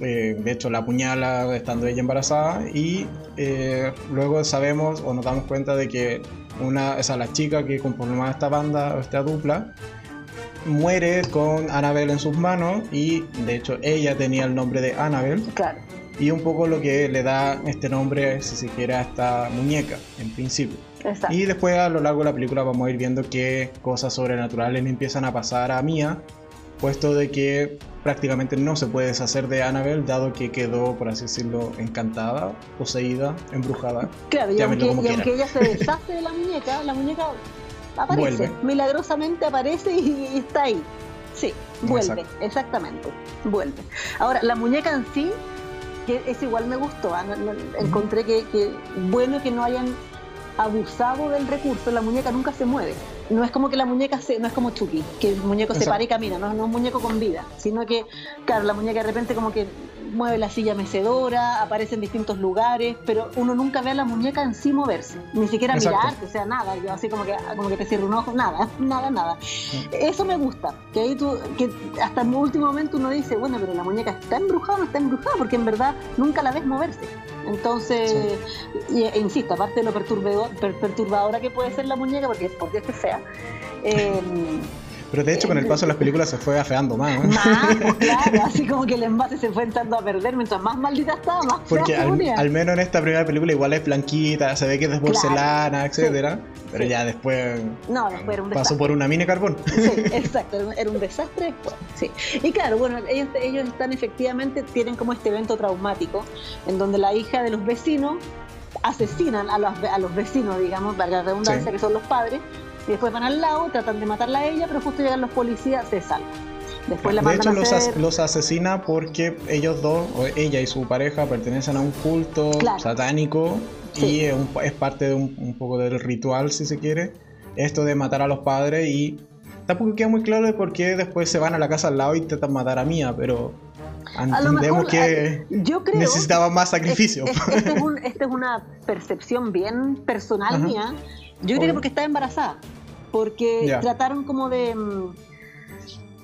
A: Eh, de hecho, la apuñala estando ella embarazada y eh, luego sabemos o nos damos cuenta de que una, o sea, la chica que conformaba esta banda o esta dupla muere con Annabelle en sus manos y de hecho ella tenía el nombre de Annabelle
B: Claro.
A: y un poco lo que le da este nombre, si se quiere, a esta muñeca, en principio.
B: Exacto.
A: Y después a lo largo de la película vamos a ir viendo qué cosas sobrenaturales le empiezan a pasar a Mia, puesto de que prácticamente no se puede deshacer de Annabelle, dado que quedó, por así decirlo, encantada, poseída, embrujada.
B: Claro, y, aunque, y ella se deshace de la muñeca, la muñeca aparece,
A: Vuelve.
B: milagrosamente aparece y, y está ahí. Sí, vuelve,
A: Exacto.
B: exactamente, vuelve. Ahora, la muñeca en sí, que es igual me gustó, ah, encontré que, que bueno que no hayan abusado del recurso, la muñeca nunca se mueve. No es como que la muñeca se, no es como Chucky, que el muñeco se para y camina, no, no es un muñeco con vida, sino que, claro, la muñeca de repente como que mueve la silla mecedora, aparece en distintos lugares, pero uno nunca ve a la muñeca en sí moverse, ni siquiera
A: Exacto.
B: mirarte, o sea, nada, yo así como que, como que te cierro un ojo, nada, nada, nada. Eso me gusta, que ahí tú, que hasta el último momento uno dice, bueno, pero la muñeca está embrujada o no está embrujada, porque en verdad nunca la ves moverse. Entonces, e insisto, aparte de lo perturbador, per- perturbadora que puede ser la muñeca, porque por Dios que es fea, eh,
A: Pero de hecho con el paso de las películas se fue afeando más. ¿eh?
B: más, pues, claro, así como que el envase se fue entrando a perder, mientras más maldita estaba, más
A: Porque al, menos en esta primera película igual es blanquita, se ve que es de
B: Claro,
A: porcelana, etcétera, pero
B: sí.
A: ya después
B: No, después era un
A: pasó por una mina carbón.
B: Sí, exacto, era un- era un desastre después. Sí. Y claro, bueno, ellos, ellos están efectivamente, tienen como este evento traumático, en donde la hija de los vecinos asesinan a los, a los vecinos, digamos, para la redundancia,
A: Sí.
B: que son los padres, y después van al lado, tratan de matarla a ella, pero justo llegan los policías, se salva. Después la
A: de hecho
B: a
A: los,
B: hacer...
A: as- los asesina porque ellos dos, o ella y su pareja, pertenecen a un culto
B: Claro.
A: satánico
B: Sí.
A: y es, un- es parte de un, un poco del ritual, si se quiere, esto de matar a los padres y tampoco queda muy claro de por qué después se van a la casa al lado y intentan matar a Mía, pero entendemos
B: mejor,
A: que
B: yo creo...
A: necesitaban más sacrificio.
B: Es- es- Esta es, un- esta es una percepción bien personal
A: Ajá.
B: mía. Yo creo que porque estaba embarazada. Porque trataron como de. mm,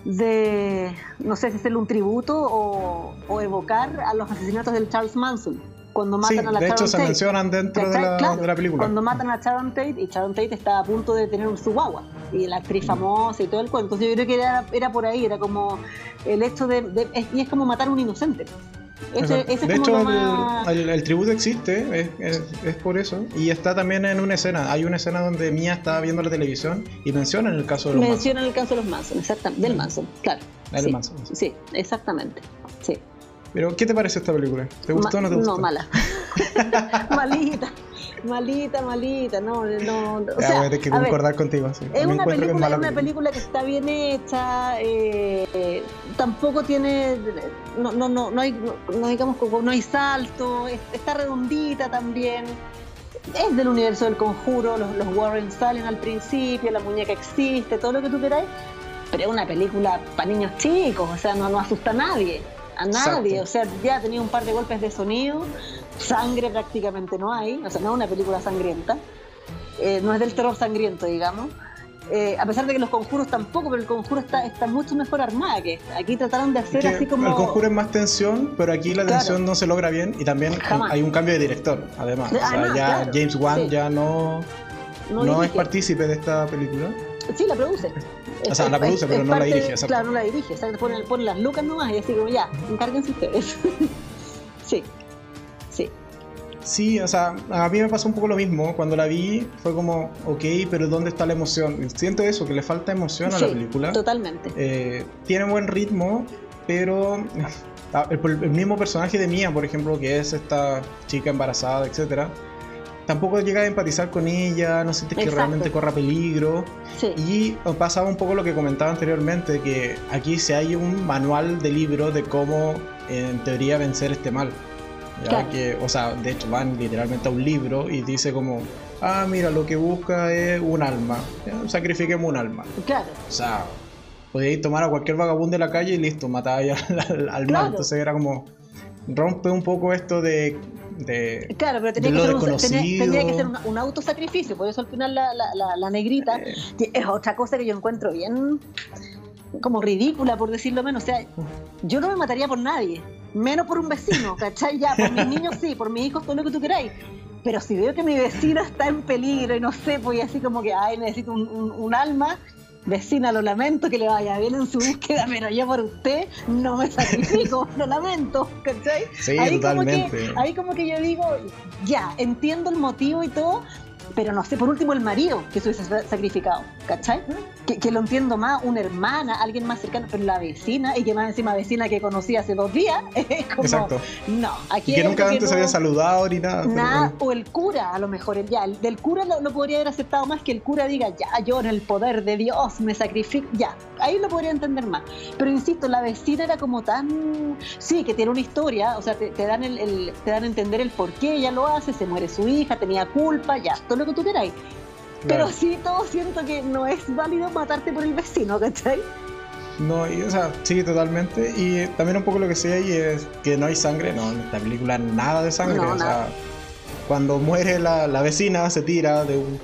B: de. no sé si hacerle un tributo o, o evocar a los asesinatos del Charles Manson. Cuando
A: sí,
B: matan a la
A: de hecho se mencionan dentro de la,
B: Claro,
A: de la película.
B: Cuando matan a Sharon Tate y Sharon Tate estaba a punto de tener un guagua y la actriz famosa y todo el cuento. Entonces yo creo que era, era por ahí, era como el hecho de, y es como matar a un inocente. Ese,
A: Exacto.
B: ese
A: de hecho, el,
B: más-
A: el- el tributo existe, es, es- es por eso. Y está también en una escena. Hay una escena donde Mia está viendo la televisión y mencionan el caso de los Manson.
B: Mencionan el caso de los Manson, exactamente, del Manson, claro.
A: Del
B: sí,
A: Manson.
B: Sí, exactamente. Sí.
A: Pero, ¿qué te parece esta película? ¿Te gustó o no te gustó?
B: No, mala. Malita. Malita, malita, no, no. O
A: ya,
B: sea,
A: voy a tener que concordar contigo. Sí.
B: Es, una película,
A: que
B: es, una película. que está bien hecha, eh, tampoco tiene, no, no, no, no hay, no, digamos, no hay salto, está redondita también. Es del universo del conjuro, los, los Warren salen al principio, la muñeca existe, todo lo que tú queráis, pero es una película para niños chicos, o sea, no, no asusta a nadie, a nadie, o sea, ya tenía un par de golpes de sonido, sangre prácticamente no hay, o sea, no es una película sangrienta, eh, no es del terror sangriento, digamos. Eh, a pesar de que los conjuros tampoco, pero el conjuro está, está mucho mejor armada que Aquí trataron de hacer así como.
A: El conjuro es más tensión, pero aquí la tensión no se logra bien y también hay un cambio de director, además. o sea, ya James Wan ya no, no, es partícipe de esta película.
B: Sí, la produce.
A: O sea, la produce, pero no la dirige.
B: Claro, no la dirige. O sea, pone, pone las lucas nomás y así como ya, encárguense ustedes. sí.
A: Sí, o sea, a mí me pasó un poco lo mismo. Cuando la vi fue como, ok, pero ¿dónde está la emoción? Siento eso, que le falta emoción a la película.
B: Totalmente.
A: Eh, tiene buen ritmo, pero ah, el, mismo personaje de Mia, por ejemplo, que es esta chica embarazada, etcétera, tampoco llega a empatizar con ella, no sientes que realmente corra peligro. Sí. Y pasaba un poco lo que comentaba anteriormente, que aquí se hay un manual de libro de cómo en teoría vencer este mal. ¿Ya? Que, o sea, de hecho van literalmente a un libro y dice como, ah, mira, lo que busca es un alma, sacrifiquemos un alma.
B: Claro.
A: O sea, podéis tomar a cualquier vagabundo de la calle y listo, matáis al, al, mal. Entonces era como, rompe un poco esto de... de
B: claro, pero tenía, que ser, un, tenía, que ser un, autosacrificio, por eso al final la, la, la, negrita eh. es otra cosa que yo encuentro bien como ridícula, por decirlo menos. O sea, yo no me mataría por nadie, menos por un vecino, ¿cachai? Ya, por mis niños sí, por mis hijos todo lo que tú queráis. Pero si veo que mi vecino está en peligro y no sé, pues así como que, ay, necesito un, un, alma, vecina, lo lamento que le vaya bien en su búsqueda, pero yo por usted no me sacrifico, lo lamento, ¿cachai?
A: Sí,
B: ahí
A: totalmente.
B: Como que, ahí como que yo digo, ya, entiendo el motivo y todo, pero no sé, por último el marido que se hubiese sacrificado, ¿cachai? Que, lo entiendo más, una hermana, alguien más cercano, pero la vecina, y que más encima vecina que conocí hace dos días, es como,
A: Exacto.
B: no, aquí
A: y que nunca antes había saludado ni nada.
B: Nada, o el cura, a lo mejor, el, ya, del cura lo, podría haber aceptado más que el cura diga, ya, yo en el poder de Dios me sacrifico, ya, ahí lo podría entender más. Pero insisto, la vecina era como tan, sí, que tiene una historia, o sea, te, dan el, te dan a entender el por qué ella lo hace, se muere su hija, tenía culpa, ya, todo lo que tú queráis. Pero sí, todo siento que no es válido matarte por el vecino, ¿cachai?
A: No, y, o sea, sí, totalmente. Y también un poco lo que sé ahí es que no hay sangre, no, en esta película nada de sangre. o sea, cuando muere la, la, vecina se tira de un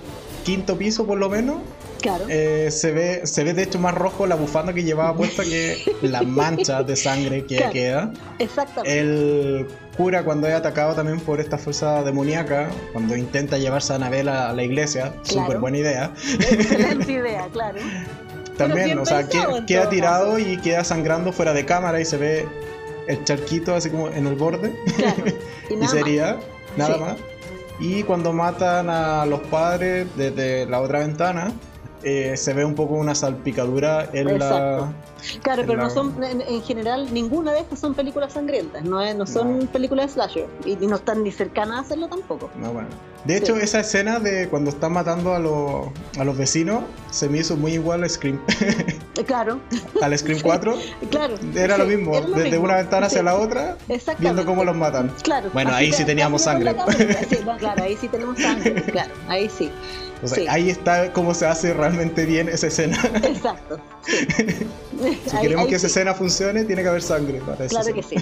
A: quinto piso por lo menos.
B: Claro.
A: Eh, se, ve, se ve de hecho más rojo la bufanda que llevaba puesta que las manchas de sangre que queda.
B: Exactamente.
A: El cura cuando es atacado también por esta fuerza demoníaca, cuando intenta llevarse a Anabel a la iglesia, súper buena idea.
B: Excelente idea, claro.
A: También, o sea, queda tirado y queda sangrando fuera de cámara y se ve el charquito así como en el borde.
B: Claro.
A: Y, sería nada más. Y cuando matan a los padres desde la otra ventana, eh, se ve un poco una salpicadura en la
B: Claro, pero no son, en, general, ninguna de estas son películas sangrientas, no, no son películas de slasher y, no están ni cercanas a hacerlo tampoco.
A: No, bueno. De hecho, esa escena de cuando están matando a, los, a los vecinos se me hizo muy igual a Scream.
B: Claro.
A: Al Scream 4.
B: claro.
A: Era lo mismo, desde una ventana hacia la otra, viendo cómo los matan.
B: Claro.
A: Bueno, ahí sí teníamos sangre.
B: Sí, claro, ahí sí tenemos sangre, claro, ahí sí.
A: Ahí está cómo se hace realmente bien esa escena.
B: Exacto.
A: si queremos que esa escena funcione, tiene que haber sangre para.
B: Claro que sí.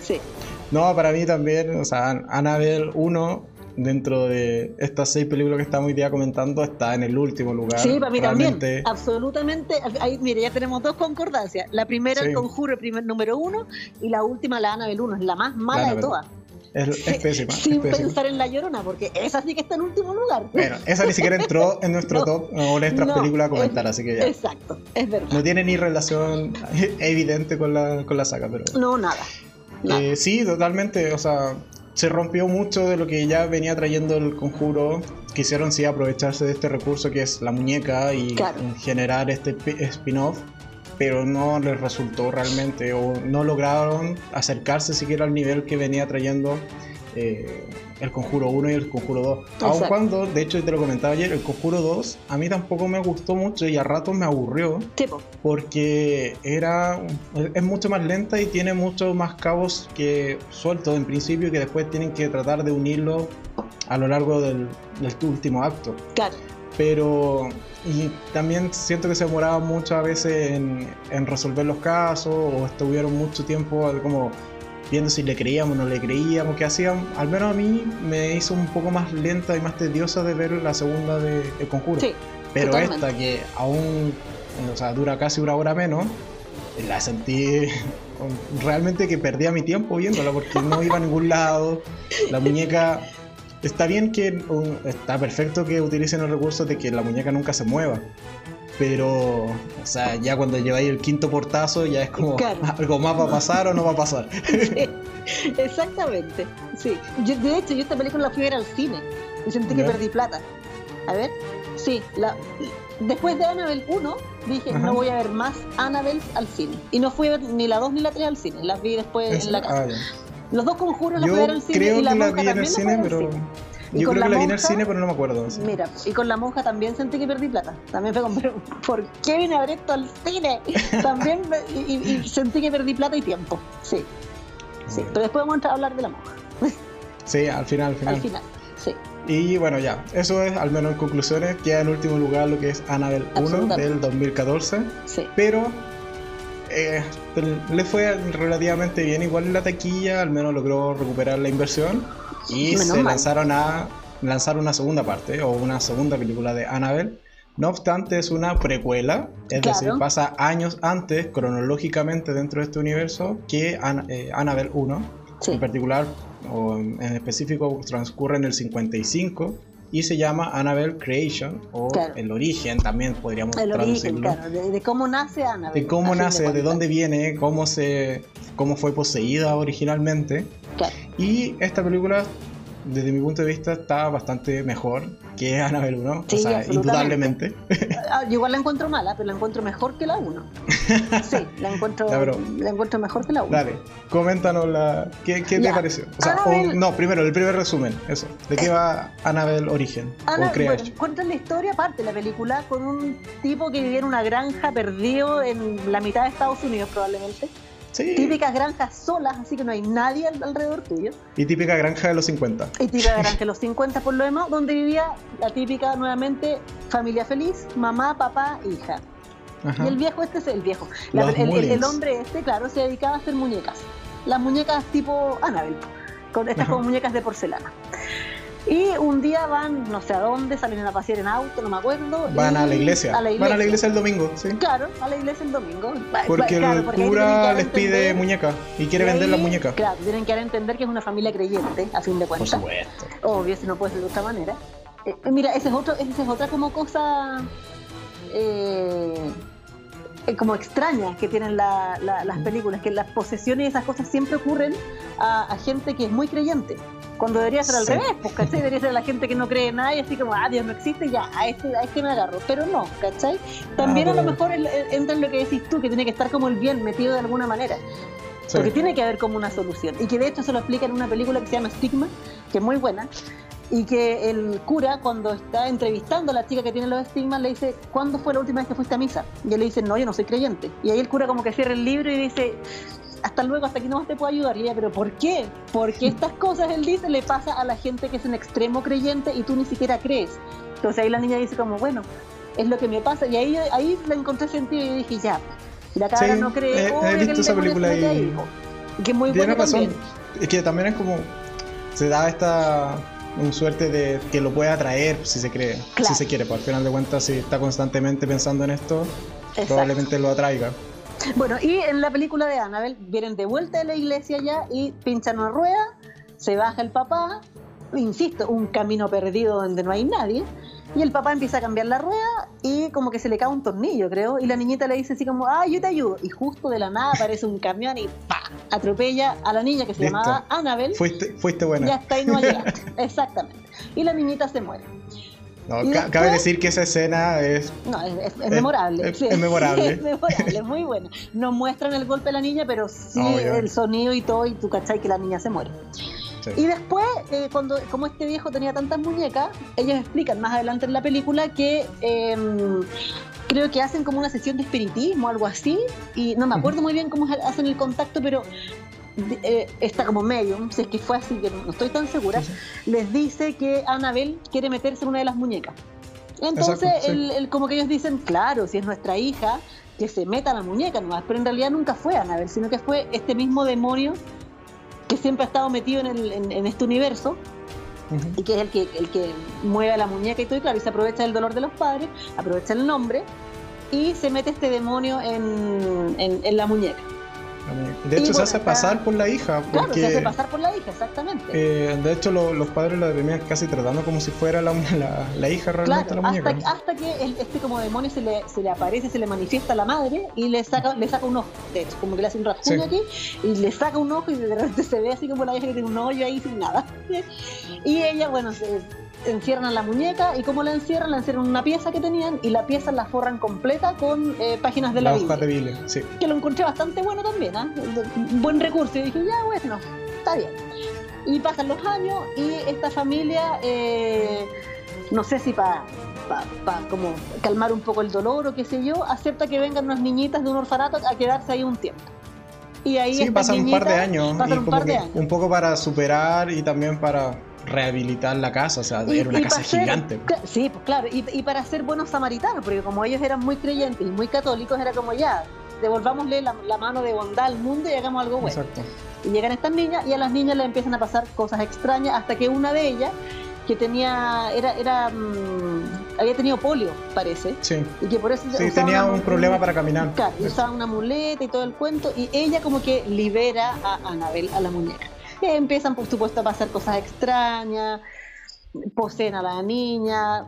B: sí.
A: No, para mí también, o sea, Annabelle 1, dentro de estas seis películas que estamos hoy día comentando, está en el último lugar.
B: Sí, para mí también. Absolutamente. Ahí, mire, ya tenemos dos concordancias. La primera, el conjuro, el primer número uno, y la última, la Annabelle 1, es la más mala de todas.
A: Es, pésima.
B: Sin pensar en La Llorona, porque esa sí que está en último lugar.
A: Bueno, esa ni siquiera entró en nuestro top o en nuestra película a comentar, así que ya.
B: Exacto, es verdad.
A: No tiene ni relación evidente con la, con la saga, pero.
B: No, nada.
A: Eh, sí, totalmente. O sea, se rompió mucho de lo que ya venía trayendo el conjuro. Quisieron sí aprovecharse de este recurso que es la muñeca y generar este spin-off pero no les resultó realmente o no lograron acercarse siquiera al nivel que venía trayendo eh, el Conjuro 1 y el Conjuro 2. Aun cuando, de hecho te lo comentaba ayer, el Conjuro 2 a mí tampoco me gustó mucho y a ratos me aburrió.
B: Tipo.
A: Porque era es mucho más lenta y tiene muchos más cabos que sueltos en principio que después tienen que tratar de unirlo a lo largo del, del último acto.
B: Claro.
A: Pero y también siento que se demoraba mucho a veces en, en resolver los casos o estuvieron mucho tiempo como viendo si le creíamos o no le creíamos, que hacían, al menos a mí me hizo un poco más lenta y más tediosa de ver la segunda de El Conjuro.
B: Sí,
A: Pero esta que aún, o sea, dura casi una hora menos, la sentí realmente que perdía mi tiempo viéndola porque no iba a ningún lado. La muñeca está bien que está perfecto que utilicen el recurso de que la muñeca nunca se mueva. Pero, o sea, ya cuando lleváis el quinto portazo, ya es como algo más va a pasar o no va a pasar.
B: exactamente, sí. de hecho, yo esta película la fui a ver al cine y sentí que perdí plata. A ver, sí, la, después de Annabelle 1, dije, no voy a ver más Annabelle al cine. Y no fui a ver ni la 2 ni la 3 al cine, las vi después en la casa. Ah, Los dos conjuros a ver al cine y la, la vi en el cine, pero...
A: Yo creo que la vi en el cine, pero no me acuerdo.
B: Mira, y con la monja también sentí que perdí plata. También fue como, ¿por qué vine a ver esto al cine? También y, sentí que perdí plata y tiempo. Sí. Sí, pero después vamos a hablar de la monja.
A: Sí, al final, al final.
B: Al final, sí.
A: Y bueno, ya, eso es, al menos en conclusiones, queda en último lugar lo que es Annabelle 1 del 2014.
B: Sí.
A: Pero eh, le fue relativamente bien, igual en la taquilla, al menos logró recuperar la inversión. Y se lanzaron a lanzar una segunda parte o una segunda película de Annabelle. No obstante, es una precuela, es decir, pasa años antes, cronológicamente dentro de este universo, que eh, Annabelle 1. En particular, o en específico, transcurre en el 55 y se llama Annabelle Creation o El Origen, también podríamos
B: el Origen, claro, de, cómo nace Annabelle.
A: De cómo nace, de, dónde viene, cómo, se, cómo fue poseída originalmente. Y esta película, desde mi punto de vista, está bastante mejor que Annabelle 1. o sea, indudablemente.
B: Ah, igual la encuentro mala, pero la encuentro mejor que la 1. Sí, la encuentro, la encuentro mejor que la 1.
A: Dale, coméntanos la, qué, qué te pareció. O sea, no, primero, el primer resumen, eso. ¿De qué va Annabelle Origen?
B: Annabelle, bueno, cuenta la historia, aparte la película, con un tipo que vivía en una granja perdido en la mitad de Estados Unidos, probablemente Típicas granjas solas, así que no hay nadie alrededor tuyo.
A: Y típica granja de los 50.
B: Y típica granja de los 50 por lo demás, donde vivía la típica nuevamente familia feliz, mamá, papá, hija. Y el viejo este es el viejo. el, hombre este, claro, se dedicaba a hacer muñecas. Las muñecas tipo Annabelle, con estas como muñecas de porcelana. Y un día van, no sé a dónde, salen a pasear en auto, no me acuerdo.
A: Van a la, iglesia. Van a la iglesia el domingo, sí.
B: Claro, a la iglesia el domingo.
A: Porque el cura les pide muñeca y quiere vender la muñeca.
B: Claro, tienen que entender que es una familia creyente, a fin de cuentas.
A: Por supuesto.
B: Obvio, si no puede ser de otra manera. Eh, mira, esa es, otro, esa es otra como cosa... Eh, como extrañas que tienen las películas, que las posesiones y esas cosas siempre ocurren a, gente que es muy creyente. Cuando debería ser al revés, pues, ¿cachai? Debería ser la gente que no cree en nada y así como, ah, Dios no existe, ya, a este, a este me agarro. Pero no, ¿cachai? También a lo mejor entra en lo que decís tú, que tiene que estar como el bien metido de alguna manera. Porque tiene que haber como una solución. Y que de hecho se lo explica en una película que se llama Stigma, que es muy buena, y que el cura cuando está entrevistando a la chica que tiene los estigmas le dice, ¿cuándo fue la última vez que fuiste a misa? Y él le dice, no, yo no soy creyente. Y ahí el cura como que cierra el libro y dice, hasta luego, hasta aquí no más te puedo ayudar. Y ella, pero ¿por qué? Porque estas cosas, él dice, le pasa a la gente que es un extremo creyente y tú ni siquiera crees. Entonces ahí la niña dice como, bueno, es lo que me pasa. Y ahí, ahí le encontré sentido y dije, ya, la cara no cree.
A: He, visto esa película y...
B: Que es muy buena
A: razón. Es que también es como, se da esta un suerte de que lo pueda atraer si se cree, si se quiere, por pues, al final de cuentas si está constantemente pensando en esto, probablemente lo atraiga.
B: Bueno, y en la película de Annabelle vienen de vuelta de la iglesia ya y pinchan una rueda, se baja el papá, insisto, un camino perdido donde no hay nadie, y el papá empieza a cambiar la rueda y como que se le cae un tornillo, creo. Y la niñita le dice así como, ah, yo te ayudo. Y justo de la nada aparece un camión y ¡pa! atropella a la niña que se llamaba Annabelle.
A: Fuiste, fuiste buena.
B: Ya está y no Exactamente. Y la niñita se muere.
A: No, cabe decir que esa escena es.
B: No, es, memorable.
A: Es, memorable.
B: es memorable, es muy buena. No muestran el golpe de la niña, pero sí el sonido y todo, y tú cachai que la niña se muere. Y después, eh, cuando como este viejo tenía tantas muñecas, ellos explican más adelante en la película que em, creo que hacen como una sesión de espiritismo, algo así, y no me acuerdo muy bien cómo hacen el contacto, pero eh, está como medium, si es que fue así, que no estoy tan segura, les dice que Annabelle quiere meterse en una de las muñecas. Entonces, el, como que ellos dicen, claro, si es nuestra hija, que se meta la muñeca nomás, pero en realidad nunca fue Annabelle, sino que fue este mismo demonio que siempre ha estado metido en, el, en, este universo y que es el que, el que mueve la muñeca y todo, y claro, y se aprovecha del dolor de los padres, aprovecha el nombre y se mete este demonio en, en la muñeca.
A: De hecho, se hace pasar por la hija.
B: Porque, claro, se hace pasar por la hija, exactamente.
A: Eh, de hecho, los padres la venían casi tratando como si fuera la, la, hija realmente
B: la muñeca. Hasta, hasta que este como demonio se le, se le aparece, se le manifiesta a la madre y le saca, le saca un ojo. De hecho, como que le hace un rasguño aquí y le saca un ojo y de repente se ve así como la hija que tiene un hoyo ahí sin nada. y ella, bueno, se encierran la muñeca y como la encierran, la encierran en una pieza que tenían y la pieza la forran completa con eh, páginas de la,
A: la Biblia. sí.
B: Que lo encontré bastante bueno también. Un buen recurso. Y dije, ya, bueno, está bien. Y pasan los años y esta familia, eh, no sé si para pa, como calmar un poco el dolor o qué sé yo, acepta que vengan unas niñitas de un orfanato a quedarse ahí un tiempo.
A: Y ahí sí, pasan un par de años. un, par de años. un poco para superar y también para rehabilitar la casa, o sea, era una casa gigante.
B: Sí, pues claro, y, para ser buenos samaritanos, porque como ellos eran muy creyentes y muy católicos, era como ya, devolvámosle la, mano de bondad al mundo y hagamos algo bueno. Exacto. Y llegan estas niñas y a las niñas les empiezan a pasar cosas extrañas hasta que una de ellas que tenía era era mm, había tenido polio parece
A: sí.
B: y que por eso
A: sí, tenía un problema para caminar
B: claro, usaba una muleta y todo el cuento y ella como que libera a Anabel a la muñeca empiezan, por supuesto, a pasar cosas extrañas, poseen a la niña,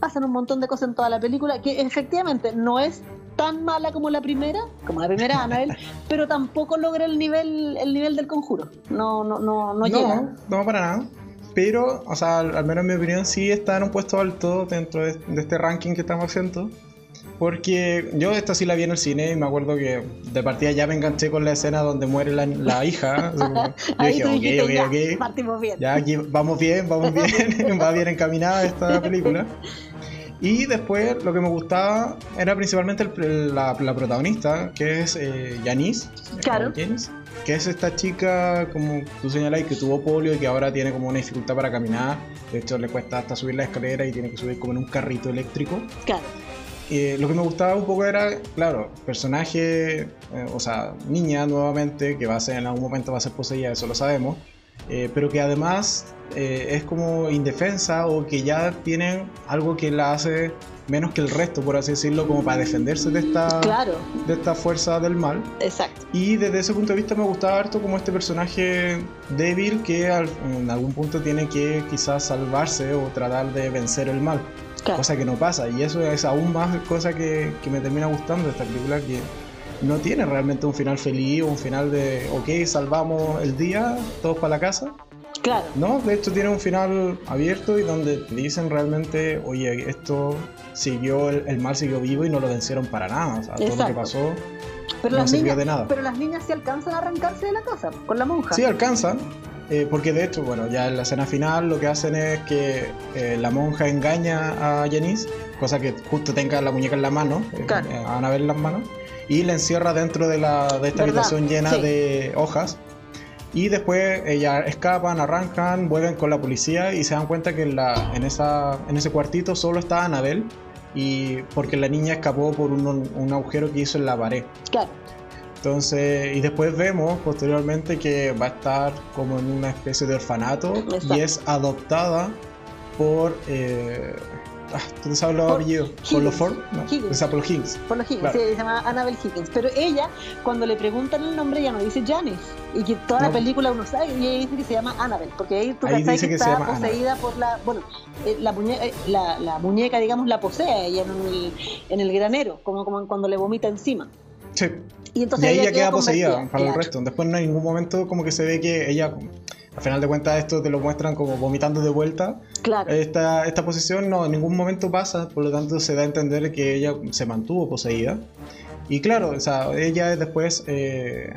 B: pasan un montón de cosas en toda la película, que efectivamente no es tan mala como la primera, como la primera Annabelle, pero tampoco logra el nivel, el nivel del conjuro. No, no, no, no llega.
A: No, no para nada. Pero, o sea, al menos en mi opinión, sí está en un puesto alto dentro de, de este ranking que estamos haciendo. Porque yo esta sí la vi en el cine y me acuerdo que de partida ya me enganché con la escena donde muere la, la hija. yo dije, ok, ok, ok.
B: Partimos bien.
A: Ya aquí vamos bien, vamos bien, va bien encaminada esta película. Y después lo que me gustaba era principalmente la, la, protagonista, que es eh, Janice.
B: Claro.
A: que es esta chica, como tú señalas, que tuvo polio y que ahora tiene como una dificultad para caminar. De hecho, le cuesta hasta subir la escalera y tiene que subir como en un carrito eléctrico.
B: Claro
A: lo que me gustaba un poco era, claro, personaje, eh, o sea, niña nuevamente, que va a ser en algún momento va a ser poseída, eso lo sabemos, eh, pero que además eh, es como indefensa o que ya tienen algo que la hace menos que el resto, por así decirlo, como para defenderse de esta, de esta fuerza del mal.
B: Exacto.
A: Y desde ese punto de vista me gustaba harto como este personaje débil que en algún punto tiene que quizás salvarse o tratar de vencer el mal cosa que no pasa. Y eso es aún más cosa que, que me termina gustando de esta película, que no tiene realmente un final feliz o un final de, ok, salvamos el día, todos para la casa.
B: Claro.
A: No, de hecho tiene un final abierto y donde dicen realmente, oye, esto siguió, el, mal siguió vivo y no lo vencieron para nada. O sea, todo lo que pasó
B: pero no sirvió de nada. Pero las niñas sí alcanzan a arrancarse de la casa con la monja.
A: Sí, alcanzan, eh, porque de hecho, bueno, ya en la escena final lo que hacen es que eh, la monja engaña a Janice, cosa que justo tenga la muñeca en la mano, eh, van a ver las manos, y la encierra dentro de, la, de esta habitación llena de hojas. Y después ellas escapan, arrancan, vuelven con la policía y se dan cuenta que en, la, en, esa, en ese cuartito solo está Anabel, y porque la niña escapó por un, un agujero que hizo en la pared.
B: Claro.
A: Entonces, y después vemos posteriormente que va a estar como en una especie de orfanato y es adoptada por. Eh, ah, ¿Tú sabes los apellidos? ¿Por los Ford? No,
B: Higgins.
A: por los Higgins.
B: Por los Higgins, sí, se llama Annabelle Higgins. Pero ella, cuando le preguntan el nombre, ya no dice Janice. Y que toda la película uno sabe, y ella dice que se llama Annabelle. Porque ahí tú ahí que, está poseída por la. Bueno, eh, la, muñeca, eh, la, la, muñeca, digamos, la posee ella en el, en el granero, como, como cuando le vomita encima.
A: Sí. Y, entonces ahí ella queda, poseída para el resto. Después no hay ningún momento como que se ve que ella, al final de cuentas esto te lo muestran como vomitando de vuelta.
B: Claro.
A: Esta, esta posición no, en ningún momento pasa, por lo tanto se da a entender que ella se mantuvo poseída. Y claro, o sea, ella es después eh,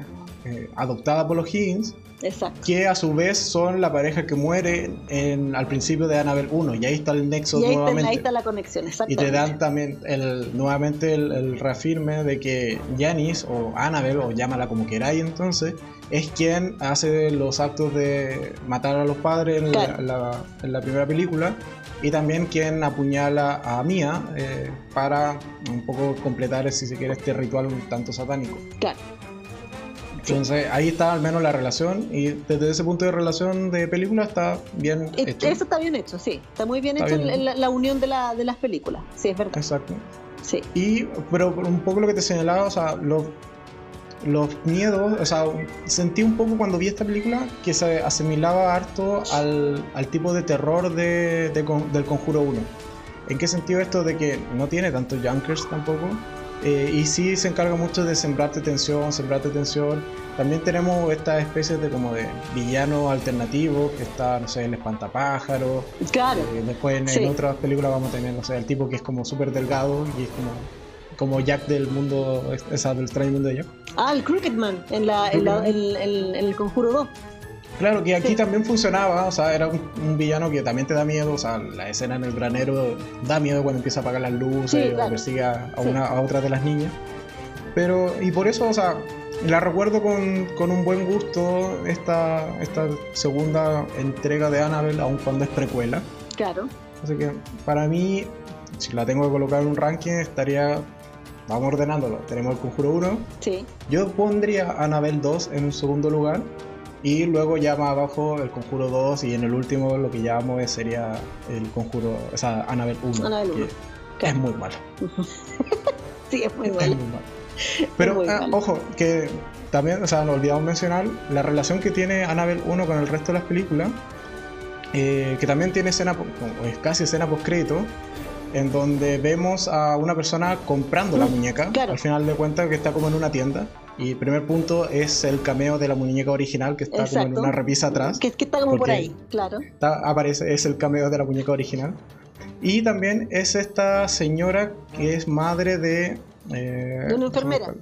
A: eh, adoptada por los Higgins,
B: Exacto.
A: que a su vez son la pareja que muere en, al principio de Annabelle 1. Y ahí está el nexo
B: Y ahí está,
A: nuevamente.
B: ahí está la conexión,
A: Y
B: exactamente.
A: te dan también el, nuevamente el, el reafirme de que Janice o Annabelle, o llámala como queráis entonces, es quien hace los actos de matar a los padres en, la-
B: Claro.
A: la, en la primera película y también quien apuñala a Mia eh, para un poco completar, si se quiere, este ritual un tanto satánico.
B: Claro.
A: Entonces ahí está al menos la relación y desde ese punto de relación de película está bien
B: Eh,
A: hecho.
B: Eso está bien hecho, sí. Está muy bien
A: bien.
B: la, la unión de, la, de las películas. Sí, es verdad.
A: Exacto.
B: Sí.
A: Y, pero un poco lo que te señalaba, o sea, los, los miedos, o sea, sentí un poco cuando vi esta película que se asimilaba harto al, al tipo de terror de, de del Conjuro 1. ¿En qué sentido esto de que no tiene tanto junkers tampoco? Eh, y sí se encarga mucho de sembrarte tensión, sembrarte tensión. También tenemos estas especies de como de villano alternativo, que está, no sé, el espantapájaro,
B: Claro.
A: eh, después en,
B: Sí.
A: en otras películas vamos a tener, no sé, el tipo que es como súper delgado y es como, como Jack del mundo, esa del extraño mundo de Jack.
B: Ah, el Crooked Man en, la, en, la- en- en- el Conjuro 2.
A: Claro, que aquí
B: Sí.
A: también funcionaba, o sea, era un, un villano que también te da miedo, o sea, la escena en el granero da miedo cuando empieza a apagar las luces
B: Sí,
A: o
B: claro.
A: persigue a,
B: Sí.
A: una, a otra de las niñas. Pero, y por eso, o sea, la recuerdo con, con un buen gusto esta, esta segunda entrega de Annabelle, aun cuando es precuela.
B: Claro.
A: Así que para mí, si la tengo que colocar en un ranking, estaría. Vamos ordenándolo. Tenemos el Conjuro 1.
B: Sí.
A: Yo pondría Annabelle 2 en un segundo lugar. Y luego ya más abajo el Conjuro 2. Y en el último lo que llamamos es- sería el Conjuro. O sea, Annabelle 1.
B: Annabelle
A: que
B: 1.
A: Es
B: Claro.
A: muy malo.
B: Sí, es muy
A: Es
B: bueno.
A: muy malo. Pero ah,
B: malo.
A: ojo, que también, o sea, nos olvidamos mencionar la relación que tiene Annabelle 1 con el resto de las películas, eh, que también tiene escena, es casi escena post crédito, en donde vemos a una persona comprando la
B: Mm,
A: muñeca,
B: claro.
A: al final de cuentas que está como en una tienda, y el primer punto es el cameo de la muñeca original que está como en
B: Exacto.
A: una repisa atrás.
B: Que, que está como por ahí, claro.
A: Está- aparece, es el cameo de la muñeca original. Y también es esta señora que es madre de... eh,
B: De una enfermera.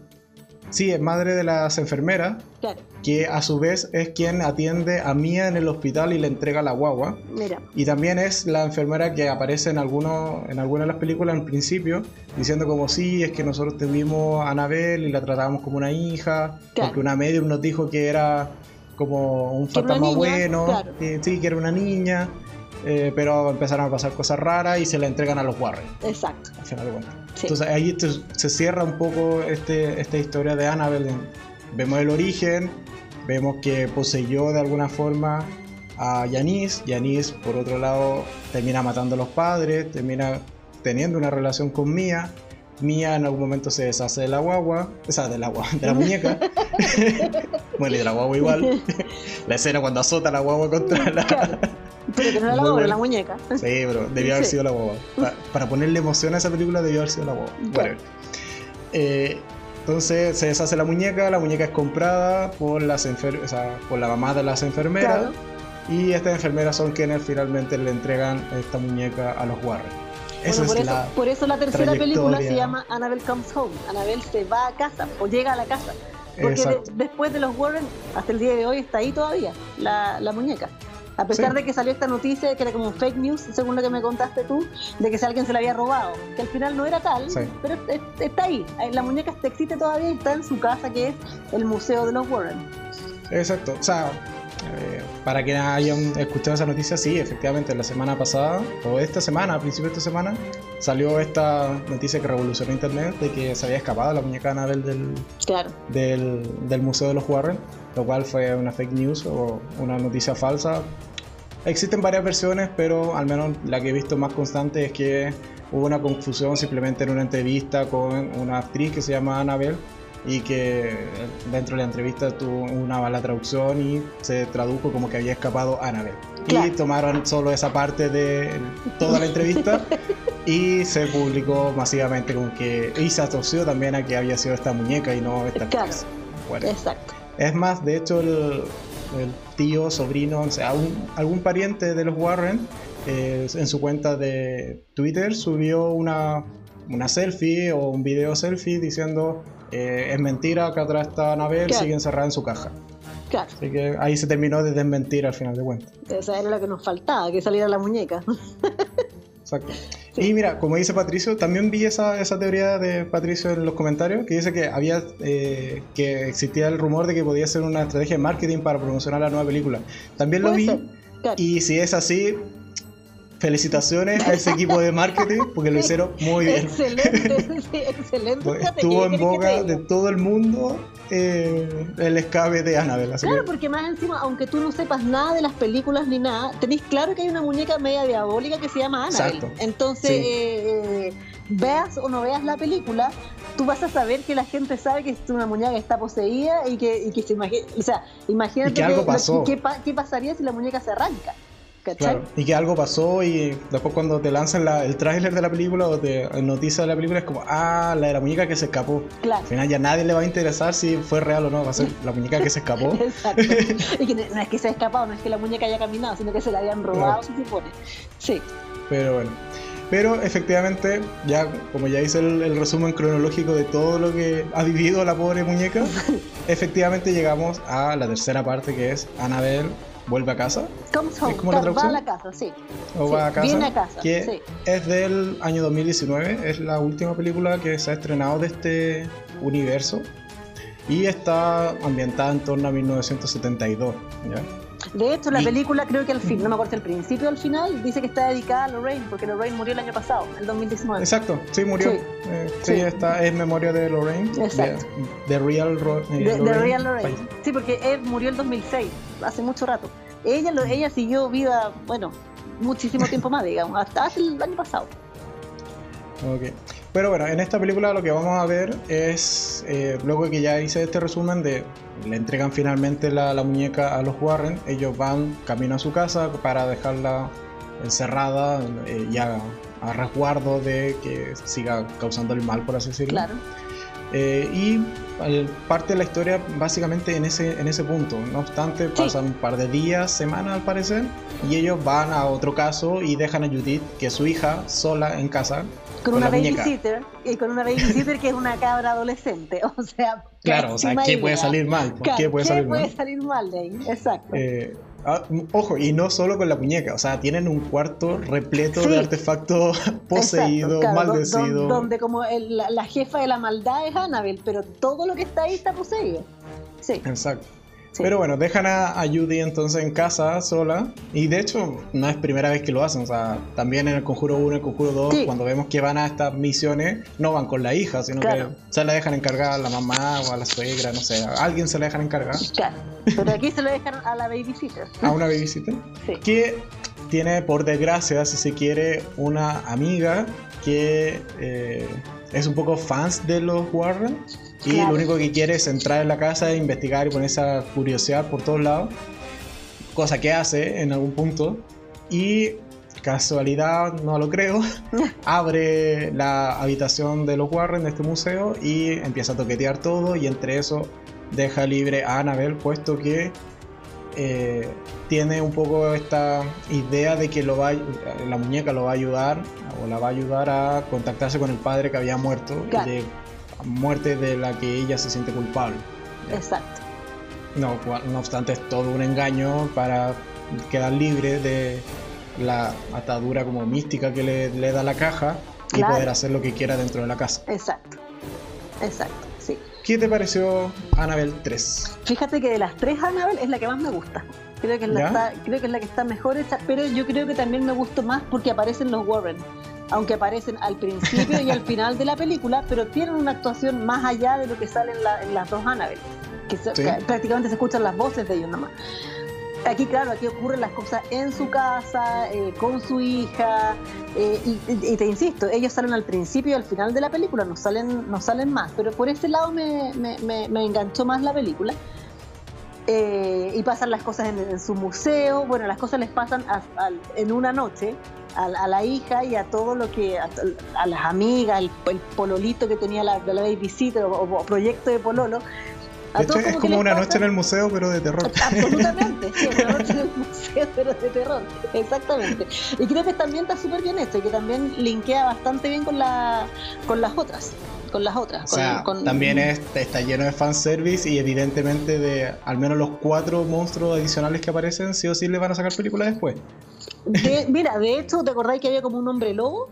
A: Sí, es madre de las enfermeras,
B: Claro.
A: que a su vez es quien atiende a Mia en el hospital y le entrega la guagua.
B: Mira.
A: Y también es la enfermera que aparece en, alguno, en algunas de las películas al principio, diciendo como sí, es que nosotros tuvimos a Anabel y la tratábamos como una hija,
B: Claro.
A: porque una medium nos dijo que era como un fantasma bueno,
B: claro.
A: que sí, que era una niña, eh, pero empezaron a pasar cosas raras y se la entregan a los Warren,
B: Exacto.
A: al final de cuentas.
B: Sí.
A: Entonces ahí te- se cierra un poco este, esta historia de Annabelle. Vemos el origen, vemos que poseyó de alguna forma a Yanis. Yanis, por otro lado, termina matando a los padres, termina teniendo una relación con Mia. Mia en algún momento se deshace de la guagua, o sea, de la, guagua, de la muñeca. bueno, y de la guagua igual. la escena cuando azota a la guagua contra la.
B: Pero que no era la
A: bueno.
B: la muñeca.
A: Sí, pero debió haber
B: Sí.
A: sido la. Pa- para ponerle emoción a esa película debió haber sido la.
B: Claro.
A: Whatever. Eh, entonces se deshace la muñeca, la muñeca es comprada por, las enfer- o sea, por la mamá de las enfermeras
B: Claro.
A: y estas enfermeras son quienes finalmente le entregan esta muñeca a los Warren.
B: Bueno, por,
A: es
B: eso,
A: la...
B: por eso la tercera película se llama Annabelle Comes Home. Annabelle se va a casa o llega a la casa. Porque de- después de los Warren, hasta el día de hoy está ahí todavía la, la muñeca. A pesar
A: Sí.
B: de que salió esta noticia que era como un fake news, según lo que me contaste tú, de que si alguien se la había robado, que al final no era tal,
A: Sí.
B: pero es- es- está ahí. La muñeca existe todavía y está en su casa, que es el Museo de los Warren.
A: Exacto. O sea, eh, para que hayan escuchado esa noticia, sí, efectivamente, la semana pasada, o esta semana, a principios de esta semana, salió esta noticia que revolucionó Internet de que se había escapado la muñeca Annabelle del,
B: Claro.
A: del, del Museo de los Warren, lo cual fue una fake news o una noticia falsa. Existen varias versiones, pero al menos la que he visto más constante es que hubo una confusión simplemente en una entrevista con una actriz que se llama Annabelle y que dentro de la entrevista tuvo una mala traducción y se tradujo como que había escapado Annabelle. Y
B: Claro.
A: tomaron solo esa parte de toda la entrevista y se publicó masivamente como que y se asoció también a que había sido esta muñeca y no esta
B: Claro.
A: actriz. Bueno,
B: Exacto.
A: Es más, de hecho, el, el tío, sobrino, o sea, un- algún pariente de los Warren eh, en su cuenta de Twitter subió una, una selfie o un video selfie diciendo eh, es mentira que atrás está Anabel,
B: Claro.
A: sigue encerrada en su caja.
B: Claro,
A: Así que ahí se terminó de desmentir al final de cuentas.
B: esa era lo que nos faltaba, que saliera la muñeca.
A: Exacto. Y mira, como dice Patricio, también vi esa, esa teoría de Patricio en los comentarios, que dice que había eh, que existía el rumor de que podía ser una estrategia de marketing para promocionar la nueva película. También lo vi
B: ser,
A: y si es así, felicitaciones a ese equipo de marketing porque lo hicieron muy bien.
B: Excelente, sí, excelente.
A: Pues Estuvo
B: ¿qué
A: en boga de todo el mundo eh, el escape de Annabelle. Así
B: Claro,
A: que,
B: porque más encima, aunque tú no sepas nada de las películas ni nada, tenés claro que hay una muñeca media diabólica que se llama Annabelle.
A: Exacto.
B: Entonces,
A: Sí.
B: eh, veas o no veas la película, tú vas a saber que la gente sabe que es una muñeca que está poseída y que, y que se imagina, o sea, imagínate
A: Y que algo
B: lo-
A: pasó.
B: qué, pa- qué pasaría si la muñeca se arranca.
A: Claro, y que algo pasó y después cuando te lanzan la- el tráiler de la película o te noticia de la película es como, ah, la de la muñeca que se escapó.
B: Claro.
A: Al final ya nadie le va a interesar si fue real o no, va a ser la muñeca que se escapó.
B: Exacto. Y que no es que se ha escapado, no es que la muñeca haya caminado, sino que se la habían robado, se supone. Sí,
A: Pero bueno. Pero efectivamente, ya como ya hice el, el resumen cronológico de todo lo que ha vivido la pobre muñeca, efectivamente llegamos a la tercera parte que es Annabelle vuelve a casa
B: comes home,
A: ¿Es como la
B: va a
A: traducción?
B: la casa, sí.
A: o
B: Sí,
A: va a casa,
B: viene a casa,
A: que
B: sí.
A: es del año 2019, es la última película que se ha estrenado de este universo y está ambientada en torno a 1972. ¿ya?
B: De hecho, la
A: Y-
B: película creo que al fin, no me acuerdo si al principio o al final, dice que está dedicada a Lorraine, porque Lorraine murió el año pasado, el 2019.
A: Exacto, sí murió.
B: Sí.
A: Eh, sí,
B: Sí.
A: esta es memoria de Lorraine.
B: Exacto.
A: De, de Real Ro- eh,
B: de
A: Lorraine.
B: Real Lorraine. Sí, porque Ed murió el 2006, hace mucho rato. Ella, lo- ella siguió viva, bueno, muchísimo tiempo más, digamos, hasta hace el año pasado.
A: Ok. Pero bueno, en esta película lo que vamos a ver es, eh, luego que ya hice este resumen de, le entregan finalmente la, la muñeca a los Warren, ellos van camino a su casa para dejarla encerrada eh, y a, a resguardo de que siga causando el mal, por así decirlo.
B: Claro.
A: Eh, y parte de la historia básicamente en ese, en ese punto. No obstante, pasan un par de días, semanas al parecer, y ellos van a otro caso y dejan a Judith, que es su hija, sola en casa.
B: Con,
A: Con
B: una babysitter, y con una babysitter que es una cabra adolescente, o sea,
A: Claro, o sea, ¿qué puede
B: idea.
A: salir mal? ¿Por
B: Claro,
A: ¿Qué puede salir mal?
B: salir mal de ahí? Exacto.
A: Eh, ah, ojo, y no solo con la muñeca, o sea, tienen un cuarto repleto
B: Sí.
A: de artefactos poseídos,
B: claro, do- do-
A: maldecidos.
B: donde como el- la, la jefa de la maldad es Annabelle, pero todo lo que está ahí está poseído. Sí,
A: Exacto.
B: Sí.
A: Pero bueno, dejan a, a Judy entonces en casa sola. Y de hecho, no es primera vez que lo hacen. O sea, también en el Conjuro 1, el Conjuro 2,
B: Sí.
A: cuando vemos que van a estas misiones, no van con la hija, sino
B: Claro.
A: que se la dejan encargar a la mamá o a la suegra, no sé. A alguien se la dejan encargar.
B: Claro. Pero aquí se lo dejan a la babysitter.
A: A una babysitter.
B: Sí.
A: Que tiene, por desgracia, si se quiere, una amiga que eh, es un poco fans de los Warren. Y
B: Claro.
A: lo único que quiere es entrar en la casa e investigar y ponerse a curiosear por todos lados. Cosa que hace en algún punto. Y casualidad, no lo creo, abre la habitación de los Warren de este museo y empieza a toquetear todo. Y entre eso deja libre a Annabelle, puesto que eh, tiene un poco esta idea de que lo va, la muñeca lo va a ayudar o la va a ayudar a contactarse con el padre que había muerto,
B: Claro.
A: de muerte de la que ella se siente culpable.
B: Exacto.
A: No, no obstante, es todo un engaño para quedar libre de la atadura como mística que le, le da la caja y
B: Claro.
A: poder hacer lo que quiera dentro de la casa.
B: Exacto. Exacto. Sí.
A: ¿Qué te pareció Annabelle 3?
B: Fíjate que de las tres Annabelle es la que más me gusta. Creo que, es la creo que es la que está mejor hecha, pero yo creo que también me gustó más porque aparecen los Warren. Aunque aparecen al principio y al final de la película, pero tienen una actuación más allá de lo que sale en, la- en las dos Annabelle. Que, se-
A: Sí.
B: que prácticamente se escuchan las voces de ellos nomás. Aquí, claro, aquí ocurren las cosas en su casa, eh, con su hija, eh, y, y- te insisto, ellos salen al principio y al final de la película, no salen, no salen más, pero por ese lado me, me- me- me enganchó más la película. Eh, y pasan las cosas en, en su museo, bueno, las cosas les pasan a- al- en una noche a, a la hija y a todo lo que, a, a las amigas, el, el pololito que tenía la, la babysitter o, o proyecto de pololo, A
A: De hecho, es como una noche en el museo, pero de terror.
B: Absolutamente, sí, una noche en el museo, pero de terror, exactamente. Y creo que también está súper bien esto y que también linkea bastante bien con, la, con las otras. Con las otras.
A: O sea,
B: con- con-
A: también es- está lleno de fanservice y evidentemente de al menos los cuatro monstruos adicionales que aparecen, sí o sí le van a sacar película después.
B: De- mira, de hecho, ¿te acordáis que había como un hombre lobo?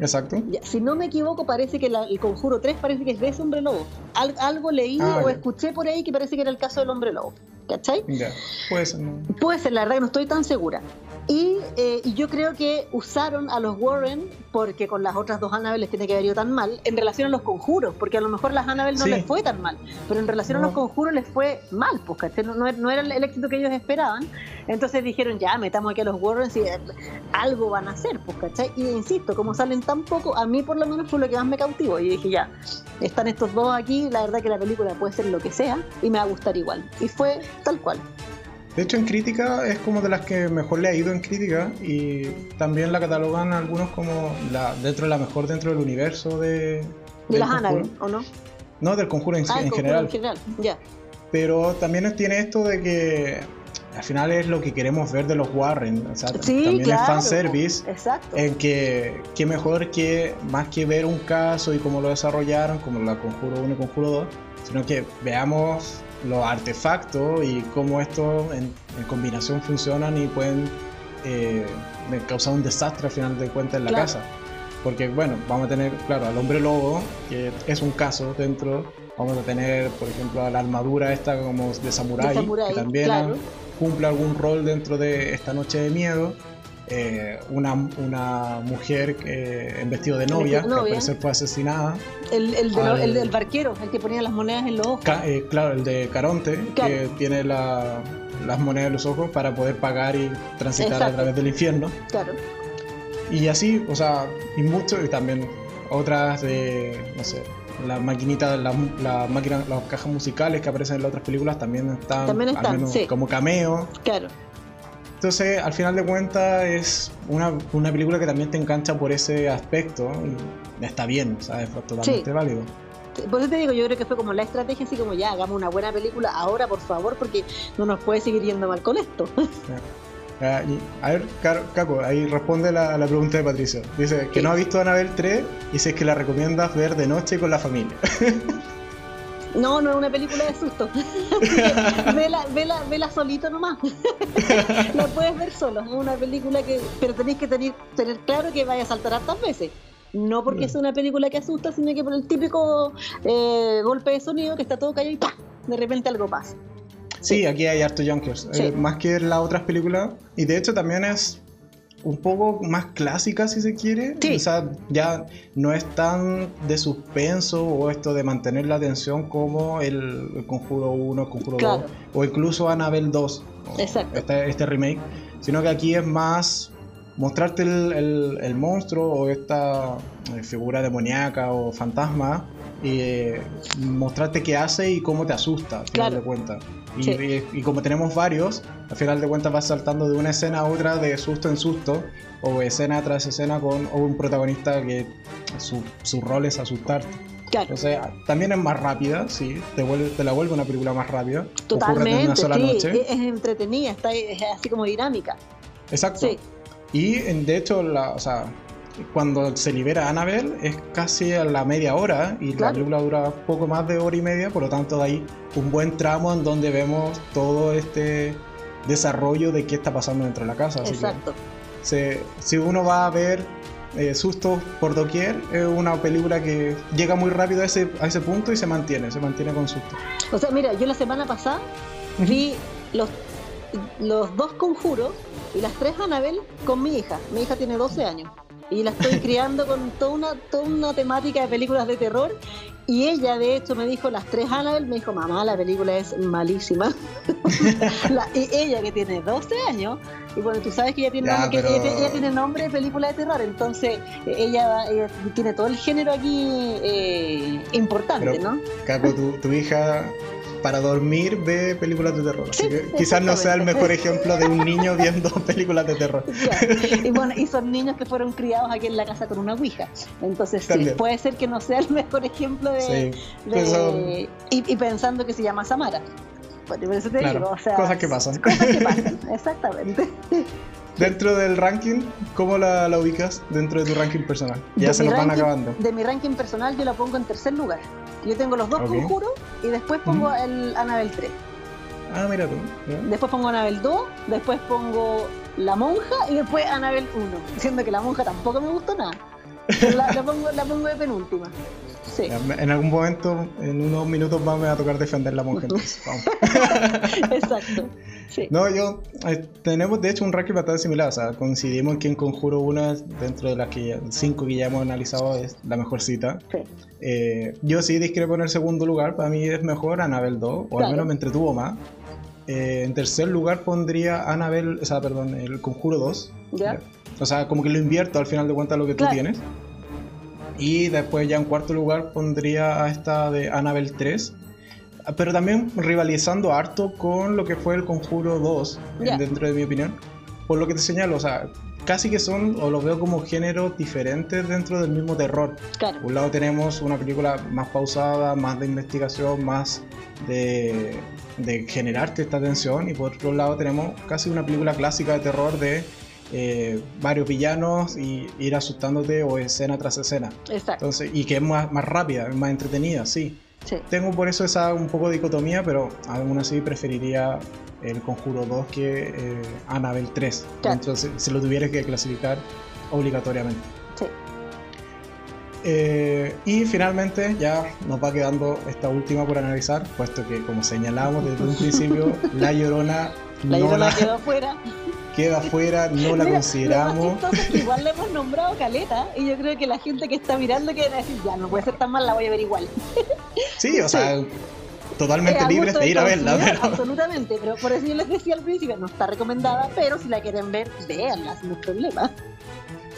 A: Exacto.
B: Si no me equivoco, parece que la- el Conjuro 3 parece que es de ese hombre lobo. Al- algo leí
A: Ah,
B: o escuché por ahí que parece que era el caso del hombre lobo. ¿Cachai?
A: Ya. Puede ser. ¿no?
B: Puede ser, la verdad que no estoy tan segura. Y, eh, y yo creo que usaron a los Warren, porque con las otras dos Annabelle les tiene que haber ido tan mal, en relación a los conjuros, porque a lo mejor las Annabelle no
A: Sí.
B: les fue tan mal, pero en relación a
A: No.
B: los conjuros les fue mal, pues, ¿cachai? No, no, no era el éxito que ellos esperaban. Entonces dijeron, ya, metamos aquí a los Warren, si eh, algo van a hacer, pues, ¿cachai? Y insisto, como salen tan poco, a mí por lo menos fue lo que más me cautivó. Y dije, ya, están estos dos aquí, la verdad que la película puede ser lo que sea y me va a gustar igual. Y fue tal cual.
A: De hecho, en crítica es como de las que mejor le ha ido en crítica y también la catalogan algunos como la dentro de la mejor dentro del universo de.
B: De las. Annabelle, ¿o no?
A: No, del conjuro en,
B: Ah,
A: en general.
B: en general, ya.
A: Pero también tiene esto de que al final es lo que queremos ver de los Warren. O sea,
B: Sí,
A: también
B: claro.
A: es fanservice.
B: Exacto.
A: En que, qué mejor que, más que ver un caso y cómo lo desarrollaron, como la Conjuro 1 y Conjuro 2, sino que veamos los artefactos y cómo estos en, en combinación funcionan y pueden eh, causar un desastre al final de cuentas en la
B: Claro.
A: casa. Porque, bueno, vamos a tener, claro, al hombre lobo, que es un caso dentro. Vamos a tener, por ejemplo, a la armadura esta como de samurái, que también
B: claro.
A: cumple algún rol dentro de esta noche de miedo. Eh, una, una mujer que, en vestido de novia,
B: vestido de
A: que al parecer fue asesinada.
B: El, el, de
A: al-
B: el del barquero, el que ponía las monedas en los ojos.
A: Ca- eh, claro, el de Caronte, que tiene la- las monedas en los ojos para poder pagar y transitar a través del infierno.
B: Claro.
A: Y así, o sea, y mucho, y también otras de, no sé, las maquinitas, las la máquinas, las cajas musicales que aparecen en las otras películas también están,
B: También
A: al
B: están,
A: menos
B: sí.
A: como cameo.
B: Claro.
A: Entonces, al final de cuentas, es una, una película que también te engancha por ese aspecto y está bien, ¿sabes? Fue totalmente
B: Sí.
A: válido.
B: Por eso te digo, yo creo que fue como la estrategia, así como ya, hagamos una buena película ahora, por favor, porque no nos puede seguir yendo mal con esto.
A: Ah, y- a ver, Caco, ahí responde la, la pregunta de Patricio. Dice que
B: Sí.
A: no ha visto Anabel 3 y si es que la recomiendas ver de noche con la familia.
B: No, no es una película de susto. vela, vela, vela solito nomás. la puedes ver solo. Es una película que. Pero tenéis que tener, tener claro que vaya a saltar hartas veces. No porque
A: Mm.
B: es una película que asusta, sino que por el típico eh, golpe de sonido que está todo callado y ¡pah! de repente algo pasa.
A: Sí, aquí hay harto junkers,
B: Sí.
A: eh, más que las otras películas. Y de hecho también es un poco más clásica si se quiere.
B: Sí.
A: O sea, ya no es tan de suspenso o esto de mantener la atención como el, el Conjuro 1, el Conjuro
B: Claro.
A: 2 o incluso Annabelle 2. o
B: Exacto.
A: Este, este remake. Sino que aquí es más mostrarte el, el- el monstruo o esta eh, figura demoníaca o fantasma y eh, mostrarte qué hace y cómo te asusta al final
B: Claro.
A: de cuentas. Y,
B: Sí.
A: y- y como tenemos varios, al final de cuentas vas saltando de una escena a otra de susto en susto o escena tras escena con o un protagonista que su, su rol es asustarte.
B: Claro.
A: Entonces también es más rápida, sí, te, vuelve, te la vuelve una película más rápida. Ocurre en
B: Totalmente,
A: una sola
B: sí,
A: noche.
B: es, es entretenida, está es así como dinámica.
A: Exacto.
B: Sí,
A: Y de hecho, la, o sea, cuando se libera Annabelle es casi a la media hora y la película dura poco más de hora y media, por lo tanto hay un buen tramo en donde vemos todo este desarrollo de qué está pasando dentro de la casa. Así que
B: exacto.
A: se- si uno va a ver eh, sustos por doquier, es una película que llega muy rápido a ese, a ese punto y se mantiene, se mantiene con susto.
B: O sea, mira, yo la semana pasada vi los, los dos conjuros y las tres Anabel con mi hija. Mi hija tiene 12 años y la estoy criando con toda una, toda una temática de películas de terror. Y ella, de hecho, me dijo, las tres Annabelle, me dijo, mamá, la película es malísima. La- y ella, que tiene 12 años, y bueno, tú sabes que ella tiene,
A: Ya,
B: nombre, que ella, ella tiene nombre de película de terror, entonces eh, ella, ella tiene todo el género aquí eh, importante,
A: Pero-
B: ¿no?
A: Caco, tu, tu hija para dormir ve películas de terror. Así
B: Sí,
A: que quizás no sea el mejor ejemplo de un niño viendo películas de terror.
B: Y bueno, y son niños que fueron criados aquí en la casa con una ouija. Entonces sí, puede ser que no sea el mejor ejemplo de,
A: Sí,
B: de-
A: pues
B: y, y pensando que se llama Samara. Por eso te
A: Claro,
B: digo, o sea,
A: cosas que pasan.
B: Cosas que pasan, exactamente.
A: Dentro del ranking, ¿cómo la, la ubicas dentro de tu ranking personal? Ya
B: De
A: se nos van acabando.
B: De mi ranking personal yo la pongo en tercer lugar. Yo tengo los dos
A: Ok.
B: conjuros y después pongo el Anabel 3.
A: Ah, mira tú.
B: Después pongo Anabel 2, después pongo La Monja y después Anabel 1. Siendo que La Monja tampoco me gustó nada. La, la pongo, la pongo de penúltima. Sí,
A: En algún momento, en unos minutos más, me va a tocar defender la monja. entonces, vamos.
B: exacto. Sí.
A: No, yo. eh, tenemos de hecho un ranking bastante similar. O sea, coincidimos en que en Conjuro 1, es dentro de las que cinco que ya hemos analizado, es la mejor cita.
B: sí.
A: Eh, yo sí discrepo en el segundo lugar. Para mí es mejor Annabelle 2, o al
B: Claro.
A: menos me entretuvo más. Eh, en tercer lugar pondría Annabelle, o sea, perdón, el Conjuro 2.
B: ¿Ya?
A: O sea, como que lo invierto al final de cuentas lo que tú tienes. Y después ya en cuarto lugar pondría a esta de Annabelle 3. Pero también rivalizando harto con lo que fue el Conjuro 2,
B: Ya.
A: dentro de mi opinión. Por lo que te señalo, o sea, casi que son, o los veo como géneros diferentes dentro del mismo terror.
B: Claro.
A: Por un lado tenemos una película más pausada, más de investigación, más de, de generarte esta tensión. Y por otro lado tenemos casi una película clásica de terror de eh, varios villanos y ir asustándote o escena tras escena.
B: Exacto.
A: Entonces, y que es más, más rápida, es más entretenida, sí.
B: Sí.
A: Tengo por eso esa un poco de dicotomía, pero aún así preferiría el Conjuro 2 que eh, Annabelle 3.
B: Claro.
A: Entonces, si lo tuvieras que clasificar obligatoriamente.
B: Sí.
A: Eh, y finalmente ya nos va quedando esta última por analizar, puesto que como señalamos desde un principio, La Llorona
B: La
A: no
B: Llorona
A: la
B: quedó afuera.
A: Queda fuera, no la
B: Mira,
A: consideramos.
B: Lo más que igual le hemos nombrado caleta y yo creo que la gente que está mirando quiere decir, ya, no puede ser tan mal, la voy a ver igual.
A: Sí, o sea, totalmente
B: Eh, a
A: libres de ir a verla, pero
B: Absolutamente, pero por eso yo les decía al principio, no está recomendada, pero si la quieren ver, véanla, sin problema.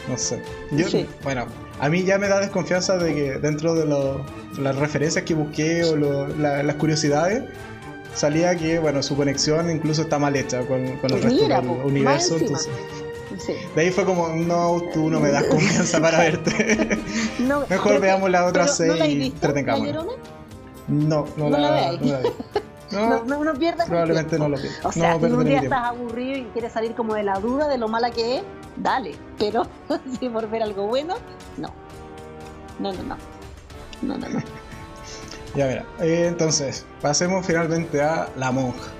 A: no sé. Yo,
B: Sí.
A: Bueno, a mí ya me da desconfianza de que dentro de lo- las referencias que busqué o lo- la- las curiosidades, salía que, bueno, su conexión incluso está mal hecha con, con el
B: Pues
A: resto
B: mira,
A: del
B: po, más
A: universo. Entonces,
B: Sí.
A: de ahí fue como, no, tú no me das confianza para verte.
B: No,
A: Mejor
B: pero-
A: veamos las otras
B: pero, ¿no la
A: seis y.
B: Llorona?
A: No, no,
B: No
A: la,
B: la veáis.
A: no la vi. No,
B: No, no, pierdas
A: probablemente no lo vi.
B: O sea, si un día estás aburrido y quieres salir como de la duda de lo mala que es, dale. Pero si por ver algo bueno, no. No, no, no. No, no, no.
A: Ya verá. Eh, entonces, pasemos finalmente a La Monja.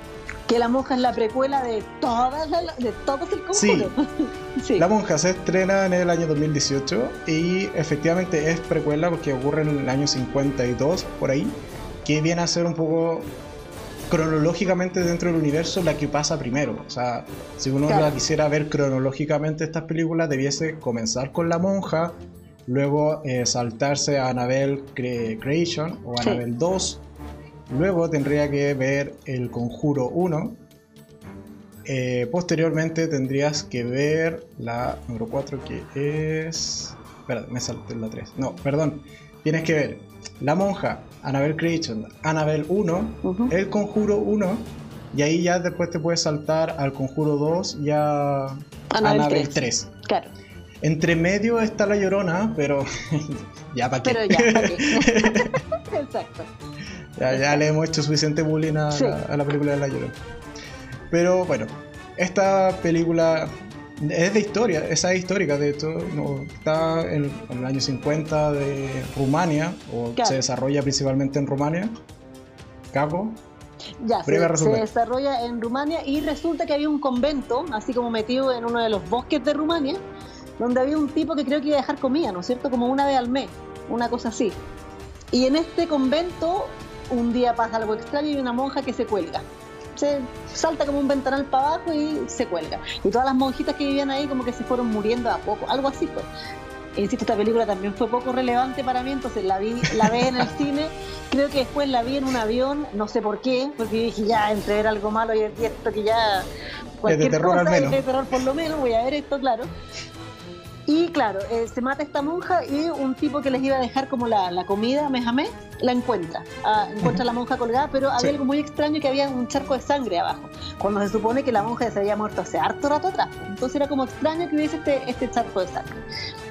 B: Que la monja es la precuela de todas las, de todos el
A: Sí.
B: conjuro. Sí.
A: La Monja se estrena en el año 2018 y efectivamente es precuela porque ocurre en el año 52, por ahí, que viene a ser un poco cronológicamente dentro del universo la que pasa primero. O sea, si uno
B: Claro.
A: la quisiera ver cronológicamente estas películas, debiese comenzar con La Monja, luego eh, saltarse a Annabelle Cre- Creation o
B: Sí.
A: Annabelle 2, luego tendría que ver El Conjuro 1, eh, posteriormente tendrías que ver la número 4 que es... Espera, me salté la 3. No, perdón. Tienes que ver La Monja, Annabelle Creation, Annabelle 1,
B: Ujú.
A: El Conjuro 1 y ahí ya después te puedes saltar al Conjuro 2 y a
B: Annabelle
A: Annabelle
B: 3.
A: 3.
B: Claro.
A: Entre medio está La Llorona, pero ya para qué.
B: Pero ya, ¿para qué? Exacto.
A: Ya, ya le hemos hecho suficiente bullying a,
B: Sí.
A: la, a la película de La Llorona. Pero bueno, esta película es de historia, esa es histórica, de hecho, no, está en, en el año 50 de Rumania, o
B: Claro.
A: se desarrolla principalmente en Rumania. Caco,
B: Ya, se, se desarrolla en Rumania y resulta que había un convento, así como metido en uno de los bosques de Rumania, donde había un tipo que creo que iba a dejar comida, ¿no es cierto? Como una vez al mes, una cosa así. Y en este convento un día pasa algo extraño y hay una monja que se cuelga. Se salta como un ventanal para abajo y se cuelga. Y todas las monjitas que vivían ahí como que se fueron muriendo a poco, algo así fue. Insisto, esta película también fue poco relevante para mí, entonces la vi, la ve en el cine, creo que después la vi en un avión, no sé por qué, porque dije ya, entre ver algo malo y esto que ya cualquier
A: terror al
B: cosa,
A: menos.
B: es de terror por lo menos, voy a ver esto, claro. Y claro, eh, se mata esta monja y un tipo que les iba a dejar como la, la comida, Mejamé, la encuentra. Ah, encuentra a la monja colgada, pero había algo muy extraño que había un charco de sangre abajo, cuando se supone que la monja se había muerto hace harto rato atrás. Entonces era como extraño que hubiese este, este charco de sangre.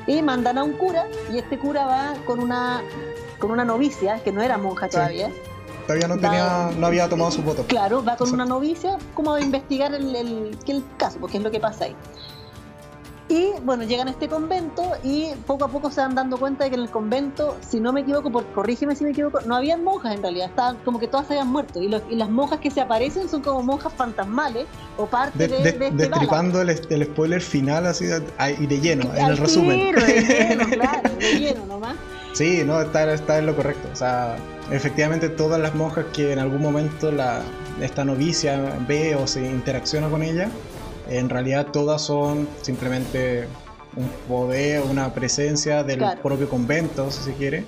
B: Y mandan a un cura y este cura va con una, con una novicia, que no era monja todavía.
A: Todavía no, tenía, no había tomado su voto.
B: Claro, va con una novicia como a investigar el, el, el caso, porque es lo que pasa ahí. Y bueno, llegan a este convento y poco a poco se van dando cuenta de que en el convento, si no me equivoco, por, corrígeme si me equivoco, no habían monjas en realidad, estaban como que todas se habían muerto. Y, y las monjas que se aparecen son como monjas fantasmales o parte de, de, de, este
A: Destripando el, el, spoiler final así y de lleno, en el resumen.
B: de lleno, claro, de lleno nomás.
A: Sí, no, está, está en lo correcto. O sea, efectivamente todas las monjas que en algún momento la, esta novicia ve o se interacciona con ella, en realidad todas son simplemente un poder, una presencia del claro. propio convento, si se quiere,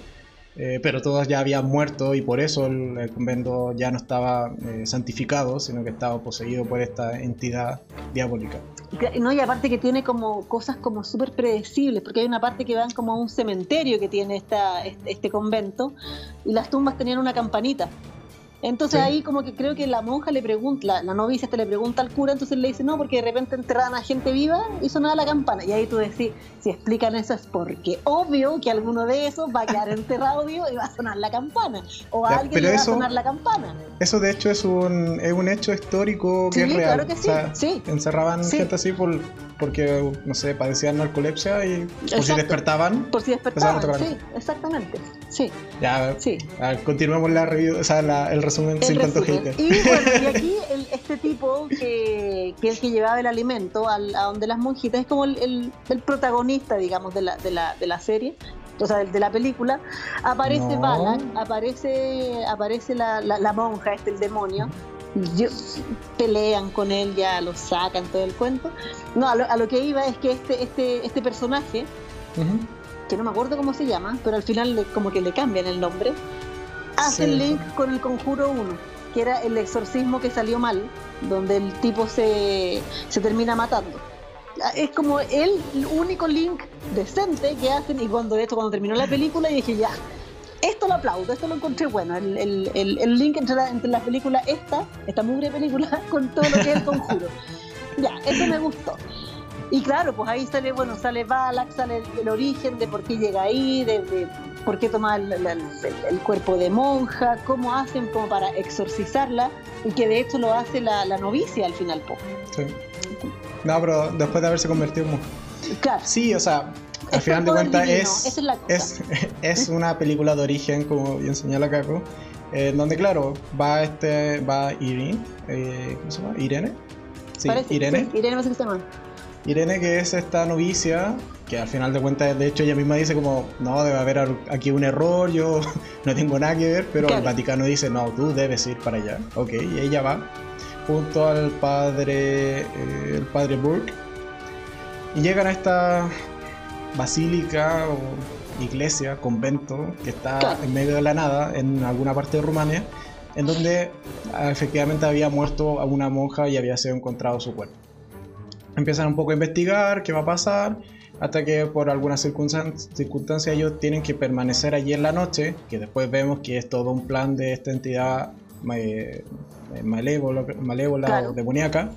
A: eh, pero todas ya habían muerto y por eso el, el convento ya no estaba eh, santificado, sino que estaba poseído por esta entidad diabólica.
B: No, y aparte que tiene como cosas como súper predecibles, porque hay una parte que van como a un cementerio que tiene esta, este, este convento y las tumbas tenían una campanita. Entonces sí. ahí como que creo que la monja le pregunta, la, la novicia este le pregunta al cura, entonces le dice, no, porque de repente enterraban a gente viva y sonaba la campana. Y ahí tú decís, si explican eso es porque obvio que alguno de esos va a quedar enterrado vivo y va a sonar la campana. O a
A: Ya,
B: alguien le va
A: eso-
B: a sonar la campana.
A: Eso de hecho es un, es un hecho histórico que
B: Sí,
A: es real.
B: claro que sí,
A: O sea,
B: sí.
A: Encerraban gente así por, porque, no sé, padecían narcolepsia y por si despertaban.
B: Por si despertaban, sí, exactamente. Sí,
A: Ya,
B: sí.
A: ver, continuemos la review, o sea, la- el resumen
B: El
A: sin tanto
B: resumen.
A: hater.
B: Y bueno, y aquí el- este tipo que, que el que llevaba el alimento al- a donde las monjitas es como el, el- el protagonista, digamos, de la, de la, de la serie, o sea, de la película. Aparece
A: No.
B: Balak, aparece, aparece la, la, la monja, este, el demonio. Yo- pelean con él, ya lo sacan todo el cuento. No, a lo, a lo que iba es que este, este, este personaje, que no me acuerdo cómo se llama, pero al final le- como que le cambian el nombre, hace
A: Sí.
B: el link con el Conjuro 1, que era el exorcismo que salió mal, donde el tipo se, se termina matando. Ah, Es como el único link decente que hacen, y cuando hecho, cuando terminó la película, dije ya, esto lo aplaudo, esto lo encontré bueno, el, el, el, el link entre la, entre la película esta, esta mugre película, con todo lo que es el conjuro. Ya, eso me gustó. Y claro, pues ahí sale, bueno, sale Balak, sale el, origen de por qué llega ahí, de, de por qué toma el, el- el- el cuerpo de monja, cómo hacen como para exorcizarla, y que de hecho lo hace la, la novicia al final, po.
A: Sí. No, pero después de haberse convertido en mujer.
B: Claro,
A: Sí, o sea, al final de cuentas es,
B: es
A: es, es una película de origen, como bien señala Caco, eh, donde claro, va este, va Irene, eh, ¿cómo se llama? Irene. Sí,
B: parece.
A: Irene.
B: Sí, Irene parece que se llama.
A: Irene que es esta novicia, que al final de cuentas, de hecho ella misma dice como, no, debe haber aquí un error, yo no tengo nada que ver, pero
B: Claro.
A: el Vaticano dice, no, tú debes ir para allá. Ok, y ella va junto al padre, eh, el padre Burke, y llegan a esta basílica o iglesia, convento, que está en medio de la nada, en alguna parte de Rumania, en donde ah, efectivamente había muerto a una monja y había sido encontrado su cuerpo. Empiezan un poco a investigar qué va a pasar, hasta que por algunas circunstan- circunstancias ellos tienen que permanecer allí en la noche, que después vemos que es todo un plan de esta entidad eh, malévola, malévola
B: Claro.
A: o demoníaca.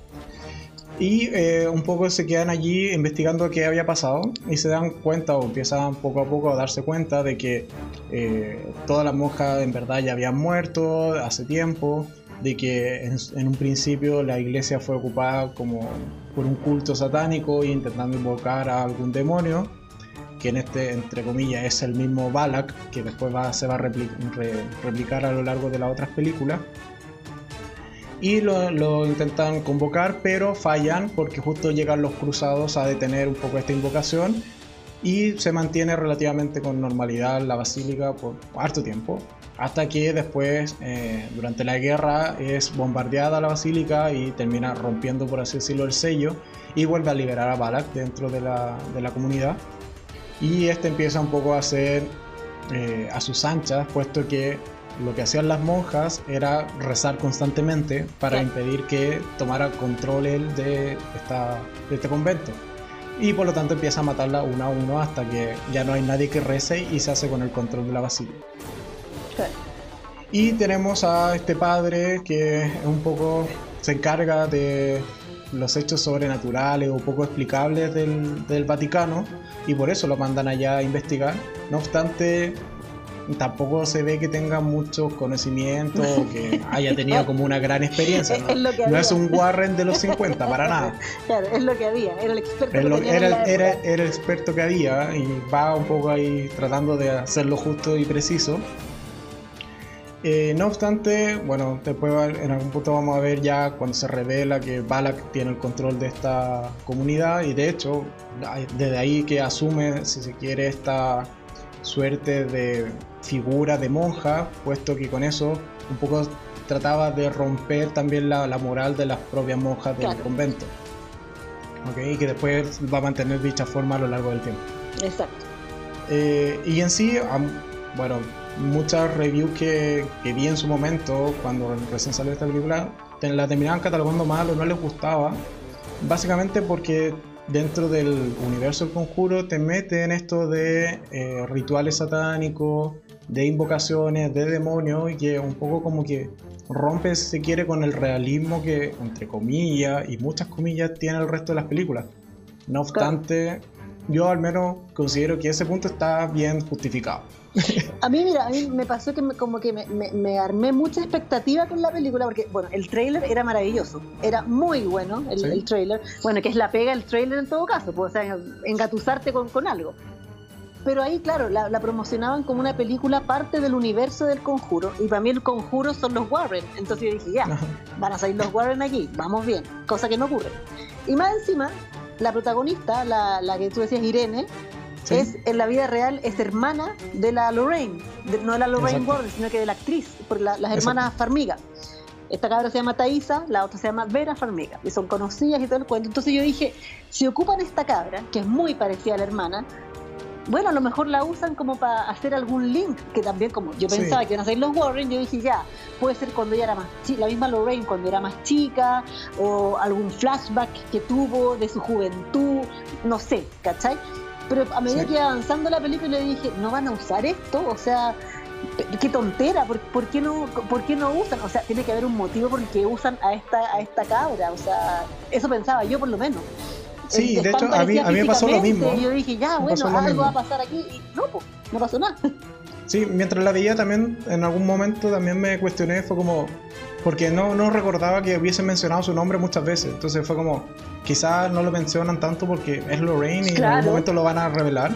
A: Y eh, un poco se quedan allí investigando qué había pasado y se dan cuenta o empiezan poco a poco a darse cuenta de que eh, todas las monjas en verdad ya habían muerto hace tiempo, de que en, en un principio la iglesia fue ocupada como por un culto satánico e intentando invocar a algún demonio, que en este, entre comillas, es el mismo Balak, que después va, se va a repli- re- replicar a lo largo de las otras películas. Y lo, intentan convocar, pero fallan porque justo llegan los cruzados a detener un poco esta invocación y se mantiene relativamente con normalidad la basílica por harto tiempo. Hasta que después, eh, durante la guerra, es bombardeada la basílica y termina rompiendo, por así decirlo, el sello y vuelve a liberar a Balak dentro de la, de la comunidad. Y este empieza un poco a hacer eh, a sus anchas, puesto que lo que hacían las monjas era rezar constantemente para
B: Claro.
A: impedir que tomara control él de, esta, de este convento. y por lo tanto empieza a matarla uno a uno hasta que ya no hay nadie que rece y se hace con el control de la basílica. Y tenemos a este padre que es un poco se encarga de los hechos sobrenaturales o poco explicables del, del Vaticano y por eso lo mandan allá a investigar. No obstante, tampoco se ve que tenga muchos conocimientos o que haya tenido como una gran experiencia. ¿no? Es, un Warren de los 50, para nada.
B: Claro, es lo que había, era el experto
A: que era, era, el experto que había y va un poco ahí tratando de hacerlo justo y preciso. Eh, no obstante, bueno, después en algún punto vamos a ver ya cuando se revela que Balak tiene el control de esta comunidad y de hecho, desde ahí que asume, si se quiere, esta suerte de figura de monja, puesto que con eso un poco trataba de romper también la, moral de las propias monjas del convento. Y que después va a mantener dicha forma a lo largo del tiempo.
B: Exacto.
A: Eh, y en sí, bueno, muchas reviews que, que, vi en su momento, cuando recién salió esta película, la terminaban catalogando mal o no les gustaba. Básicamente porque dentro del universo del conjuro te mete en esto de eh, rituales satánicos, de invocaciones, de demonios, y que un poco como que rompe, si se quiere, con el realismo que, entre comillas y muchas comillas, tiene el resto de las películas. No obstante, yo al menos considero que ese punto está bien justificado.
B: A mí, mira, a mí me pasó que como que me, armé mucha expectativa con la película, porque, bueno, el trailer era maravilloso, era muy bueno el, trailer. Bueno, que es la pega el trailer en todo caso, pues, o sea, engatusarte con, con algo. Pero ahí, claro, la, promocionaban como una película parte del universo del conjuro, y para mí el conjuro son los Warren. Entonces yo dije, ya, van a salir los Warren aquí, vamos bien, cosa que no ocurre. Y más encima, la protagonista, la, la que tú decías, Irene, es en la vida real es hermana de la Lorraine, no de la Lorraine Warren, sino que de la actriz, por las hermanas Farmiga. Esta cabra se llama Thaisa, la otra se llama Vera Farmiga, y son conocidas y todo el cuento. Entonces yo dije, si ocupan esta cabra, que es muy parecida a la hermana, bueno, a lo mejor la usan como para hacer algún link, que también como yo pensaba que iban a ser los Warren, yo dije ya, puede ser cuando ella era más chica, la misma Lorraine cuando era más chica, o algún flashback que tuvo de su juventud, no sé, ¿cachai? Pero a medida que iba avanzando la película le dije, no van a usar esto, o sea, qué tontera, ¿por, qué no, ¿por qué no usan? O sea, tiene que haber un motivo por el que usan a esta, a esta cabra, o sea, eso pensaba yo por lo menos.
A: Sí, de hecho, a mí, a mí me pasó lo mismo.
B: Y yo dije, ya, bueno, algo va a pasar aquí, y no, pues, no pasó nada.
A: Sí, mientras la veía también, en algún momento también me cuestioné, fue como, porque no, no recordaba que hubiesen mencionado su nombre muchas veces. Entonces fue como, quizás no lo mencionan tanto porque es Lorraine y en algún momento lo van a revelar.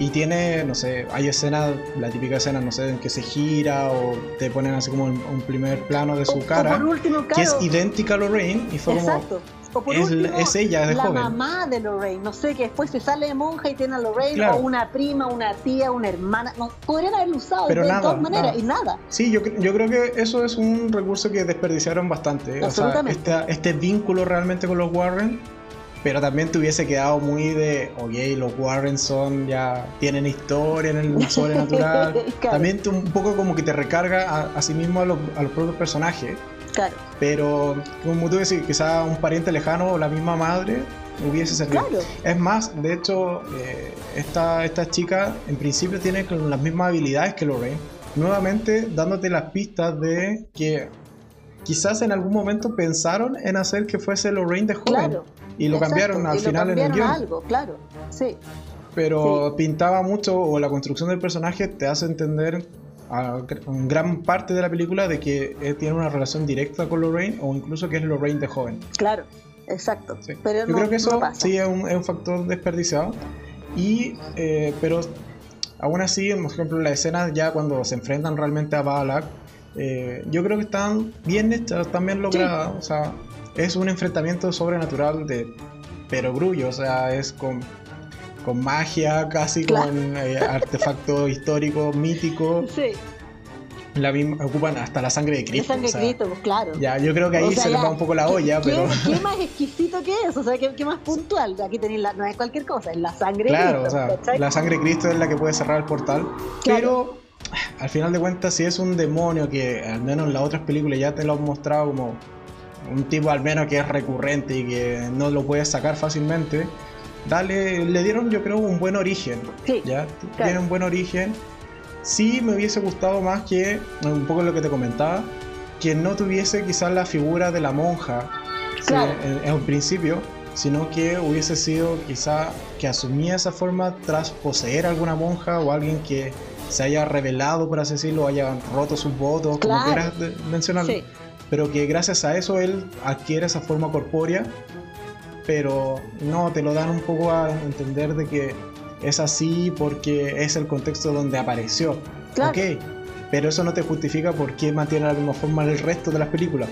A: Y tiene, no sé, hay escenas, la típica escena, no sé, en que se gira o te ponen así como un, primer plano de su cara, que es idéntica a Lorraine. Y fue Exacto es, ella de
B: la mamá de Lorraine, no sé, que después se sale de monja y tiene a Lorraine, o una prima, una tía, una hermana. No, podrían haberlo usado de, todas maneras y nada.
A: Sí, yo, yo creo que eso es un recurso que desperdiciaron bastante. O sea, este, vínculo realmente con los Warren pero también te hubiese quedado muy de, ok, los Warren son ya, tienen historia en el sobrenatural. También un poco como que te recarga a, sí mismo a los, a los propios personajes. Pero, como tú decís, quizá un pariente lejano o la misma madre hubiese servido. Es más, de hecho, eh, esta, esta chica en principio tiene las mismas habilidades que Lorraine. Nuevamente dándote las pistas de que quizás en algún momento pensaron en hacer que fuese Lorraine de joven. y lo cambiaron al final en el guion.
B: algo, claro, sí.
A: Pero pintaba mucho, o la construcción del personaje te hace entender a, gran parte de la película de que él tiene una relación directa con Lorraine o incluso que es Lorraine de joven.
B: Claro, exacto.
A: Pero Yo creo que eso sí es un, es un, factor desperdiciado. Y, eh, pero aún así, por ejemplo, la escena ya cuando se enfrentan realmente a Balak, eh, yo creo que están bien hechas, están bien logradas. O sea, es un enfrentamiento sobrenatural de perogrullo, o sea, es con con magia, casi con eh, artefactos históricos, míticos. Sí. La ocupan hasta la sangre de Cristo.
B: La sangre de Cristo, pues claro.
A: Ya, yo creo que ahí se le va un poco la olla,
B: ¿qué,
A: pero.
B: ¿Qué más exquisito que eso? O sea, ¿qué, más puntual? Aquí tenéis la, no es cualquier cosa, es la sangre
A: de Cristo. Claro, o sea, la sangre de Cristo es la que puede cerrar el portal. Pero al final de cuentas, si es un demonio que al menos en las otras películas ya te lo han mostrado como un tipo al menos que es recurrente y que no lo puedes sacar fácilmente, dale, le dieron yo creo un buen origen.
B: Sí,
A: ¿ya?
B: claro.
A: Tiene un buen origen. Sí me hubiese gustado más que, un poco lo que te comentaba, que no tuviese quizás la figura de la monja ¿sí?
B: Claro.
A: en, en un principio, sino que hubiese sido quizá que asumía esa forma tras poseer a alguna monja o alguien que se haya revelado, por así decirlo, haya roto sus votos, como
B: Claro.
A: quieras de- mencionarlo.
B: Sí.
A: Pero que gracias a eso él adquiere esa forma corpórea, pero no, te lo dan un poco a entender de que es así porque es el contexto donde apareció.
B: Claro.
A: Ok, pero eso no te justifica por qué mantiene la misma forma en el resto de las películas.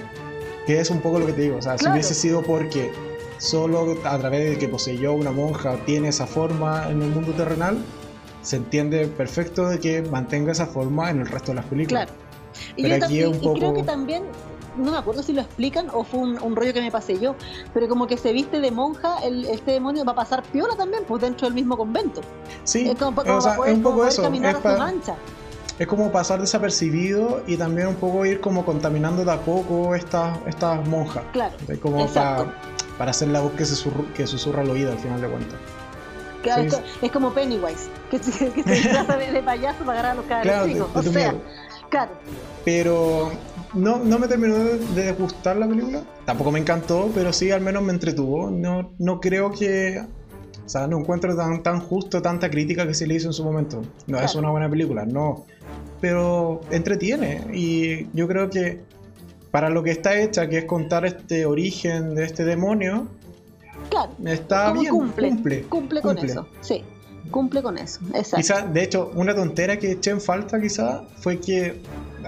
A: Que es un poco lo que te digo. O sea, si
B: Claro.
A: hubiese sido porque solo a través de que poseyó una monja tiene esa forma en el mundo terrenal, se entiende perfecto de que mantenga esa forma en el resto de las películas.
B: Claro. Y,
A: Pero
B: yo
A: aquí
B: tam-
A: es un
B: y- y creo
A: poco-
B: que también, no me acuerdo si lo explican o fue un, un rollo que me pasé yo, pero como que se viste de monja, el, este demonio va a pasar piola también, pues dentro del mismo convento.
A: Sí,
B: es como,
A: o
B: como
A: sea,
B: para poder,
A: es un
B: como
A: poco
B: poder
A: eso.
B: caminar
A: Es,
B: a su
A: pa-
B: mancha.
A: es como pasar desapercibido y también un poco ir como contaminando de a poco estas estas monjas.
B: Claro.
A: Es como
B: Exacto.
A: para, para hacer la voz que, susurru- que susurra al oído al final de cuentas.
B: Claro,
A: Sí,
B: es, es como Pennywise, que, se- que se disfraza de, de payaso para agarrar a los cabros
A: Claro,
B: chicos. O sea,
A: miedo.
B: claro,
A: Pero no, no me terminó de, gustar la película. Tampoco me encantó, pero sí al menos me entretuvo. No, no creo que. O sea, no encuentro tan, tan justo tanta crítica que se le hizo en su momento. No es una buena película, no. Pero entretiene. Y yo creo que para lo que está hecha, que es contar este origen de este demonio,
B: claro.
A: está bien.
B: cumple,
A: cumple,
B: cumple con
A: cumple.
B: eso. Sí, cumple con eso. Exacto.
A: Quizá, de hecho, una tontera que eché en falta quizá fue que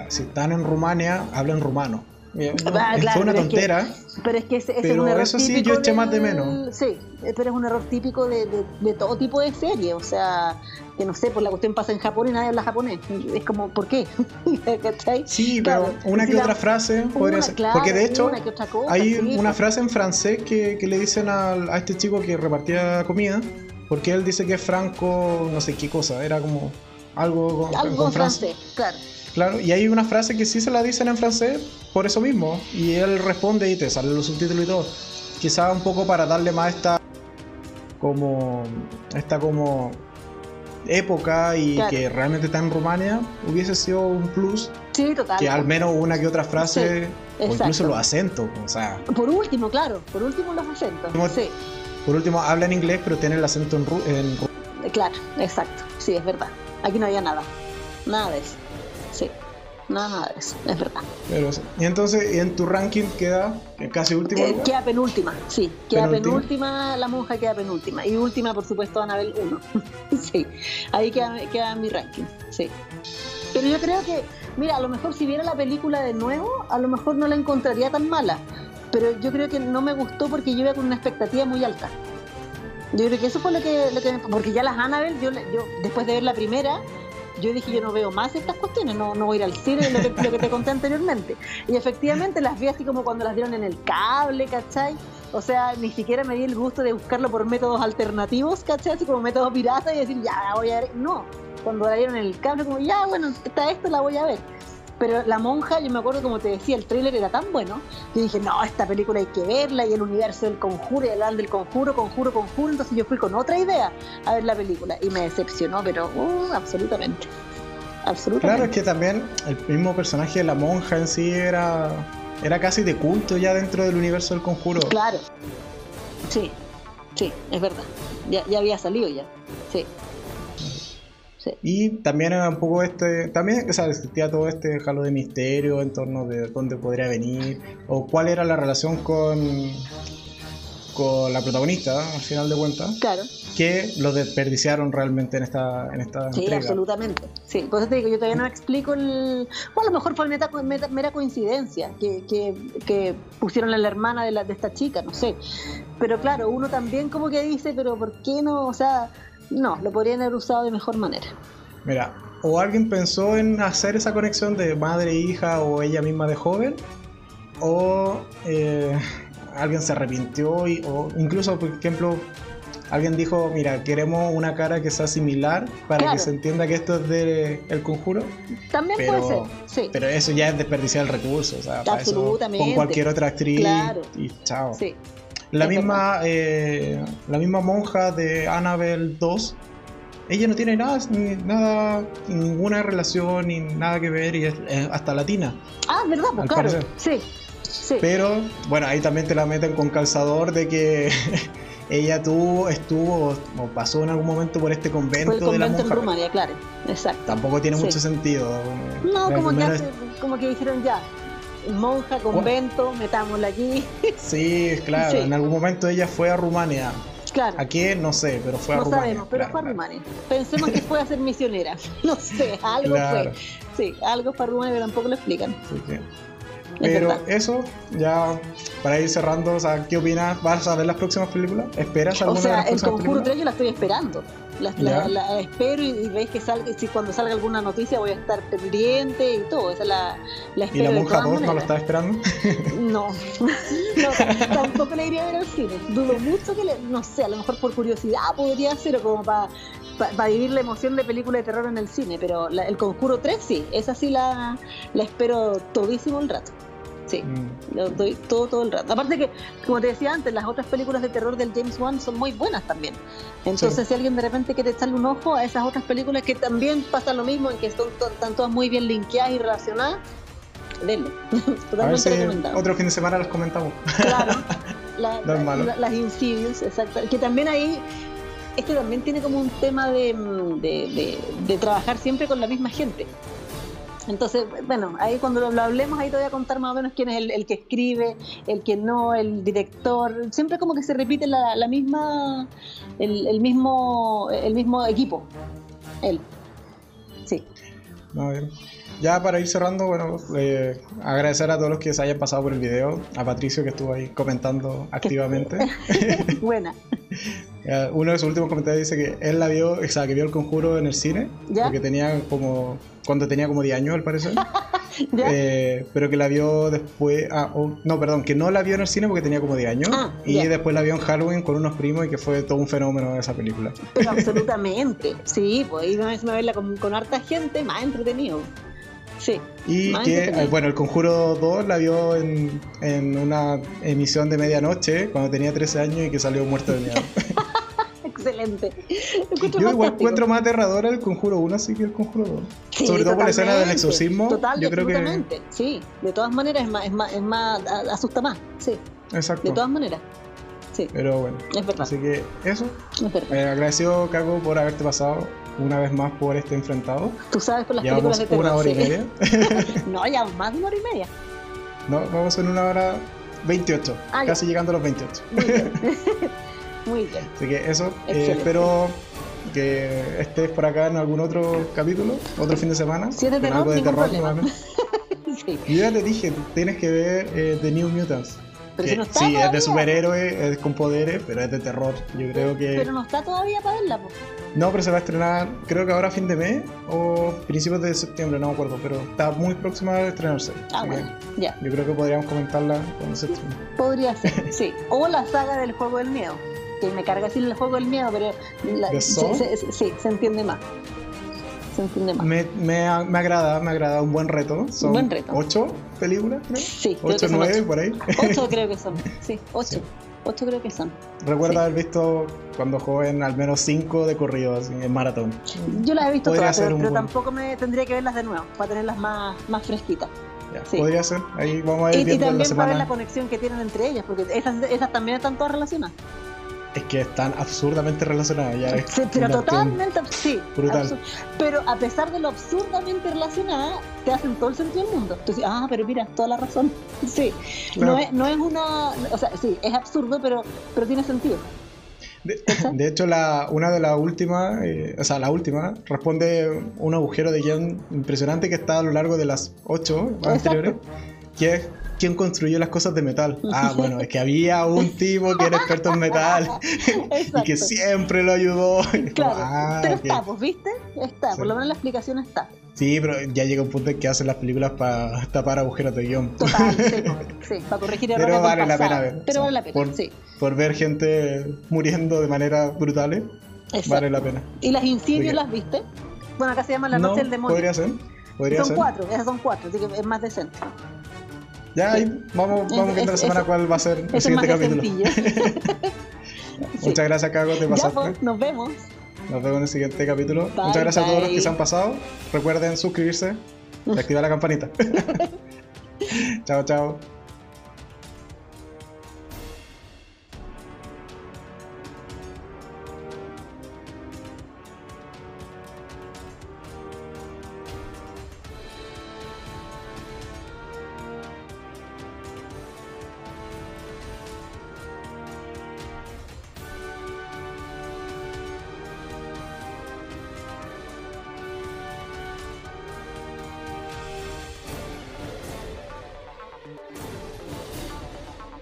A: si están en Rumania, hablan rumano. No,
B: Ah,
A: fue una
B: pero es que-
A: tontera.
B: Pero es que
A: Pero
B: es un error
A: eso sí, yo eché más de menos.
B: Sí, eh, pero es un error típico de, de- de todo tipo de serie. O sea, que no sé, pues la cuestión pasa en Japón y nadie habla japonés. Es como, ¿por qué? ¿Cachai?
A: Sí,
B: Claro,
A: pero una
B: si
A: que
B: la-
A: otra frase podría
B: Una,
A: ser.
B: claro,
A: Porque de hecho,
B: una cosa,
A: hay
B: sí,
A: una frase en francés que, que le dicen al- a este chico que repartía comida. Porque él dice que es franco, no sé qué cosa. Era como algo con,
B: Algo
A: con
B: francés, claro.
A: Claro, y hay una frase que sí se la dicen en francés por eso mismo. Y él responde y te salen los subtítulos y todo. Quizá un poco para darle más esta. como. esta como. época y
B: Claro.
A: que realmente está en Rumania, hubiese sido un plus
B: Sí, total.
A: que al menos una que otra frase, o incluso los acentos. O sea,
B: Por último, claro, por último los acentos. Sí,
A: por último, habla en inglés, pero tiene el acento en, en
B: claro, exacto. Sí, es verdad. Aquí no había nada. Nada de eso. Sí, nada, de eso. Es verdad.
A: pero. Y entonces, en tu ranking queda casi último.
B: Eh, queda penúltima, sí. Queda
A: Penúltima.
B: penúltima. la monja queda penúltima. Y última, por supuesto, Anabel 1. sí, ahí queda, queda mi ranking, sí. Pero yo creo que, mira, a lo mejor si viera la película de nuevo, a lo mejor no la encontraría tan mala. Pero yo creo que no me gustó porque yo iba con una expectativa muy alta. Yo creo que eso fue lo que... Lo que porque ya las Annabelle, yo, yo después de ver la primera, yo dije, yo no veo más estas cuestiones, no, no voy a ir al cine, lo que, lo que te conté anteriormente. Y efectivamente las vi así como cuando las dieron en el cable, ¿cachai? O sea, ni siquiera me di el gusto de buscarlo por métodos alternativos, ¿cachai? Así como métodos piratas y decir, ya, voy a ver. No, cuando la dieron en el cable, como, ya, bueno, está esto, la voy a ver. Pero La Monja, yo me acuerdo, como te decía, el tráiler era tan bueno, que dije, no, esta película hay que verla, y el universo del conjuro, y hablar del conjuro, conjuro, conjuro, entonces yo fui con otra idea a ver la película, y me decepcionó, pero uh, absolutamente. Absolutamente.
A: Claro, es que también el mismo personaje de la monja en sí era, era casi de culto ya dentro del universo del conjuro.
B: Claro. Sí, sí, es verdad. Ya, ya había salido ya. Sí. Sí.
A: Y también era un poco este, también o sea, existía todo este jalo de misterio en torno de dónde podría venir o cuál era la relación con, con la protagonista, al final de cuentas,
B: Claro.
A: que lo desperdiciaron realmente en esta, en esta
B: Sí,
A: entrega.
B: absolutamente. Sí, por eso te digo, yo todavía no explico el. Bueno, a lo mejor fue meta, meta- mera coincidencia que, que, que pusieron a la hermana de, la, de esta chica, no sé. Pero claro, uno también como que dice, pero ¿por qué no? O sea, no, lo podrían haber usado de mejor manera.
A: Mira, o alguien pensó en hacer esa conexión de madre e hija o ella misma de joven, o eh, alguien se arrepintió, y, o incluso, por ejemplo, alguien dijo, mira, queremos una cara que sea similar para
B: Claro.
A: que se entienda que esto es de El Conjuro,
B: También
A: Pero-
B: puede ser, sí.
A: pero eso ya es desperdiciar el recurso, o sea, para eso
B: Absolutamente.
A: con cualquier otra actriz
B: Claro.
A: y chao.
B: Sí,
A: La
B: Es
A: misma, eh, la misma monja de Annabelle 2, ella no tiene nada, ni- nada, ninguna relación ni nada que ver y es eh, hasta latina.
B: Ah, ¿verdad? Pues claro.
A: parecer.
B: Sí, sí.
A: Pero bueno, ahí también te la meten con calzador de que ella tuvo, estuvo o pasó en algún momento por este convento,
B: Fue el
A: de la
B: convento en
A: monja.
B: Rumania, claro. Exacto.
A: Tampoco tiene
B: Sí.
A: mucho sentido.
B: No, como que, hace- como que dijeron ya, monja, convento, metámosla aquí.
A: Sí, claro,
B: Sí.
A: en algún momento ella fue a Rumania.
B: Claro.
A: ¿A qué? No sé, pero fue a
B: no
A: Rumania.
B: sabemos, pero
A: claro,
B: fue a
A: claro.
B: Rumania. Pensemos que fue a ser misionera. No sé, algo
A: Claro.
B: fue. Sí, algo fue a Rumania, pero tampoco lo explican.
A: Sí, Pero eso, ya para ir cerrando, o sea, ¿qué opinas? ¿Vas a ver las próximas películas? ¿Esperas
B: O
A: alguna de
B: sea,
A: las
B: el
A: próximas
B: Conjuro 3
A: películas?
B: yo la estoy esperando. La, la- la espero y, y veis que salga, si cuando salga alguna noticia voy a estar pendiente y todo. Esa la, la
A: ¿Y
B: espero
A: la
B: de
A: monja
B: todas
A: 2 no lo
B: maneras.
A: estás esperando?
B: No, no, tampoco le iría a ver al cine. Dudo mucho que, le, no sé, a lo mejor por curiosidad podría ser o como para vivir la emoción de película de terror en el cine, pero la- el Conjuro 3 sí, esa sí la, la espero todísimo el rato. Sí,
A: Mm,
B: lo doy todo, todo el rato. Aparte que, como te decía antes, las otras películas de terror del James Wan son muy buenas también. Entonces,
A: Sí.
B: si alguien de repente quiere echarle un ojo a esas otras películas que también pasa lo mismo, en que son, están todas muy bien linkeadas y relacionadas, denle. Totalmente recomendado.
A: otro fin de semana las comentamos.
B: Claro, la-
A: No es
B: la-
A: malo.
B: la- las Insidious, exacto. Que también ahí, este también tiene como un tema de, mm, de, de- de trabajar siempre con la misma gente. Entonces, bueno, ahí cuando lo, hablemos, ahí te voy a contar más o menos quién es el, el que escribe, el que no, el director. Siempre como que se repite la, la misma, el, el mismo, el mismo equipo. Él. Sí.
A: A ver. Ya para ir cerrando, bueno, eh, agradecer a todos los que se hayan pasado por el video, a Patricio que estuvo ahí comentando activamente.
B: Buena.
A: Eh, Uno de sus últimos comentarios dice que él la vio, o sea, que vio el conjuro en el cine,
B: ¿Ya?
A: porque tenía como, cuando tenía como 10 años al parecer,
B: ¿Ya?
A: Eh, pero que la vio después, ah, oh, no, perdón, que no la vio en el cine porque tenía como 10 años,
B: Ah,
A: y
B: ya.
A: después la vio en Halloween con unos primos y que fue todo un fenómeno esa película.
B: Pero absolutamente. Sí, pues iba a verla con, con harta gente, más entretenido. Sí.
A: Y
B: Más
A: que,
B: entretenido.
A: eh, bueno, el Conjuro 2 la vio en, en una emisión de medianoche cuando tenía 13 años y que salió muerto de miedo.
B: Excelente. Encuentro
A: Yo igual encuentro más aterradora el Conjuro 1 así que el Conjuro 2.
B: Sí,
A: Sobre todo por la escena del exorcismo.
B: Total,
A: yo creo que.
B: Sí, de todas maneras es más, es más, es más asusta más. Sí,
A: Exacto.
B: de todas maneras. Sí,
A: Pero bueno.
B: es verdad.
A: Así que eso.
B: Es verdad.
A: Eh, agradecido, Caco, por haberte pasado una vez más por este enfrentado.
B: Tú sabes por las
A: Llevamos
B: películas de terror.
A: una hora y media.
B: no, ya más de una hora y media.
A: No, vamos en una hora 28.
B: Ah, ya.
A: casi llegando a los 28.
B: Muy bien. Muy bien.
A: Así que eso. eh, espero que estés por acá en algún otro capítulo, otro fin de semana.
B: Si de terror,
A: algo de terror.
B: Sí.
A: Yo ya te dije, tienes que ver eh, The New Mutants.
B: Pero si no está
A: sí, es de superhéroe, es con poderes, pero es de terror. Yo creo que.
B: Pero no está todavía para verla. po.
A: No, pero se va a estrenar, creo que ahora a fin de mes o principios de septiembre, no me acuerdo, pero está muy próxima a estrenarse.
B: Ah, bueno, ya.
A: Yo creo que podríamos comentarla cuando se estrene.
B: Podría ser, sí. O la saga del juego del miedo. Que me carga decir el juego del miedo, pero sí, se entiende más. Se entiende más.
A: Me, me, me agrada, me agrada, un buen reto. Son
B: Buen reto.
A: ocho películas, creo.
B: Sí, creo
A: Ocho,
B: que son
A: nueve,
B: ocho.
A: por ahí.
B: Ocho creo que son. Sí, ocho.
A: Sí.
B: Ocho creo que son.
A: Recuerdo
B: Sí.
A: haber visto cuando joven al menos cinco de corrido así, en maratón.
B: Yo las he visto
A: Podría
B: todas, pero,
A: un
B: pero
A: buen-
B: tampoco me tendría que verlas de nuevo para tenerlas más, más fresquitas.
A: Ya,
B: Sí.
A: Podría ser, ahí vamos a ir
B: Y, y
A: viendo en la
B: también para ver la conexión que tienen entre ellas, porque esas, esas también están todas relacionadas.
A: Es que están absurdamente relacionadas. Ya es
B: Sí, pero totalmente, sí.
A: brutal.
B: Pero a pesar de lo absurdamente relacionada, te hacen todo el sentido del mundo. Tú dices, ah, pero mira, toda la razón. Sí.
A: Claro.
B: No, es, no es una. O sea, sí, es absurdo, pero, pero tiene sentido.
A: De, de hecho, la, una de las últimas, eh, o sea, la última, responde un agujero de guion impresionante que está a lo largo de las ocho
B: Exacto.
A: anteriores, que es quién construyó las cosas de metal. Ah, bueno, es que había un tipo que era experto en metal y que siempre lo ayudó.
B: Claro.
A: Ah,
B: pero
A: ok.
B: está, pues, ¿viste? Está.
A: Sí.
B: Por lo menos la explicación está.
A: Sí, pero ya llega un punto en que hacen las películas para tapar agujeros de guion.
B: Total, sí, pues, sí, para corregir errores
A: Pero vale la pena ver.
B: Pero vale la pena,
A: por,
B: sí.
A: por ver gente muriendo de manera brutales,
B: Exacto.
A: vale la pena.
B: ¿Y las
A: ¿De
B: insidios las viste? Bueno, acá se llama La
A: no,
B: Noche del Demonio.
A: podría ser. Podría
B: son
A: ser.
B: cuatro, esas son cuatro, así que es más decente.
A: Ya ahí vamos, vamos viendo la semana cuál va a ser el siguiente capítulo. Muchas gracias, Cago, te pasaste.
B: Pues, nos vemos.
A: Nos vemos en el siguiente capítulo. Muchas gracias a todos los que se han pasado. Recuerden suscribirse y activar la campanita. chao, chao.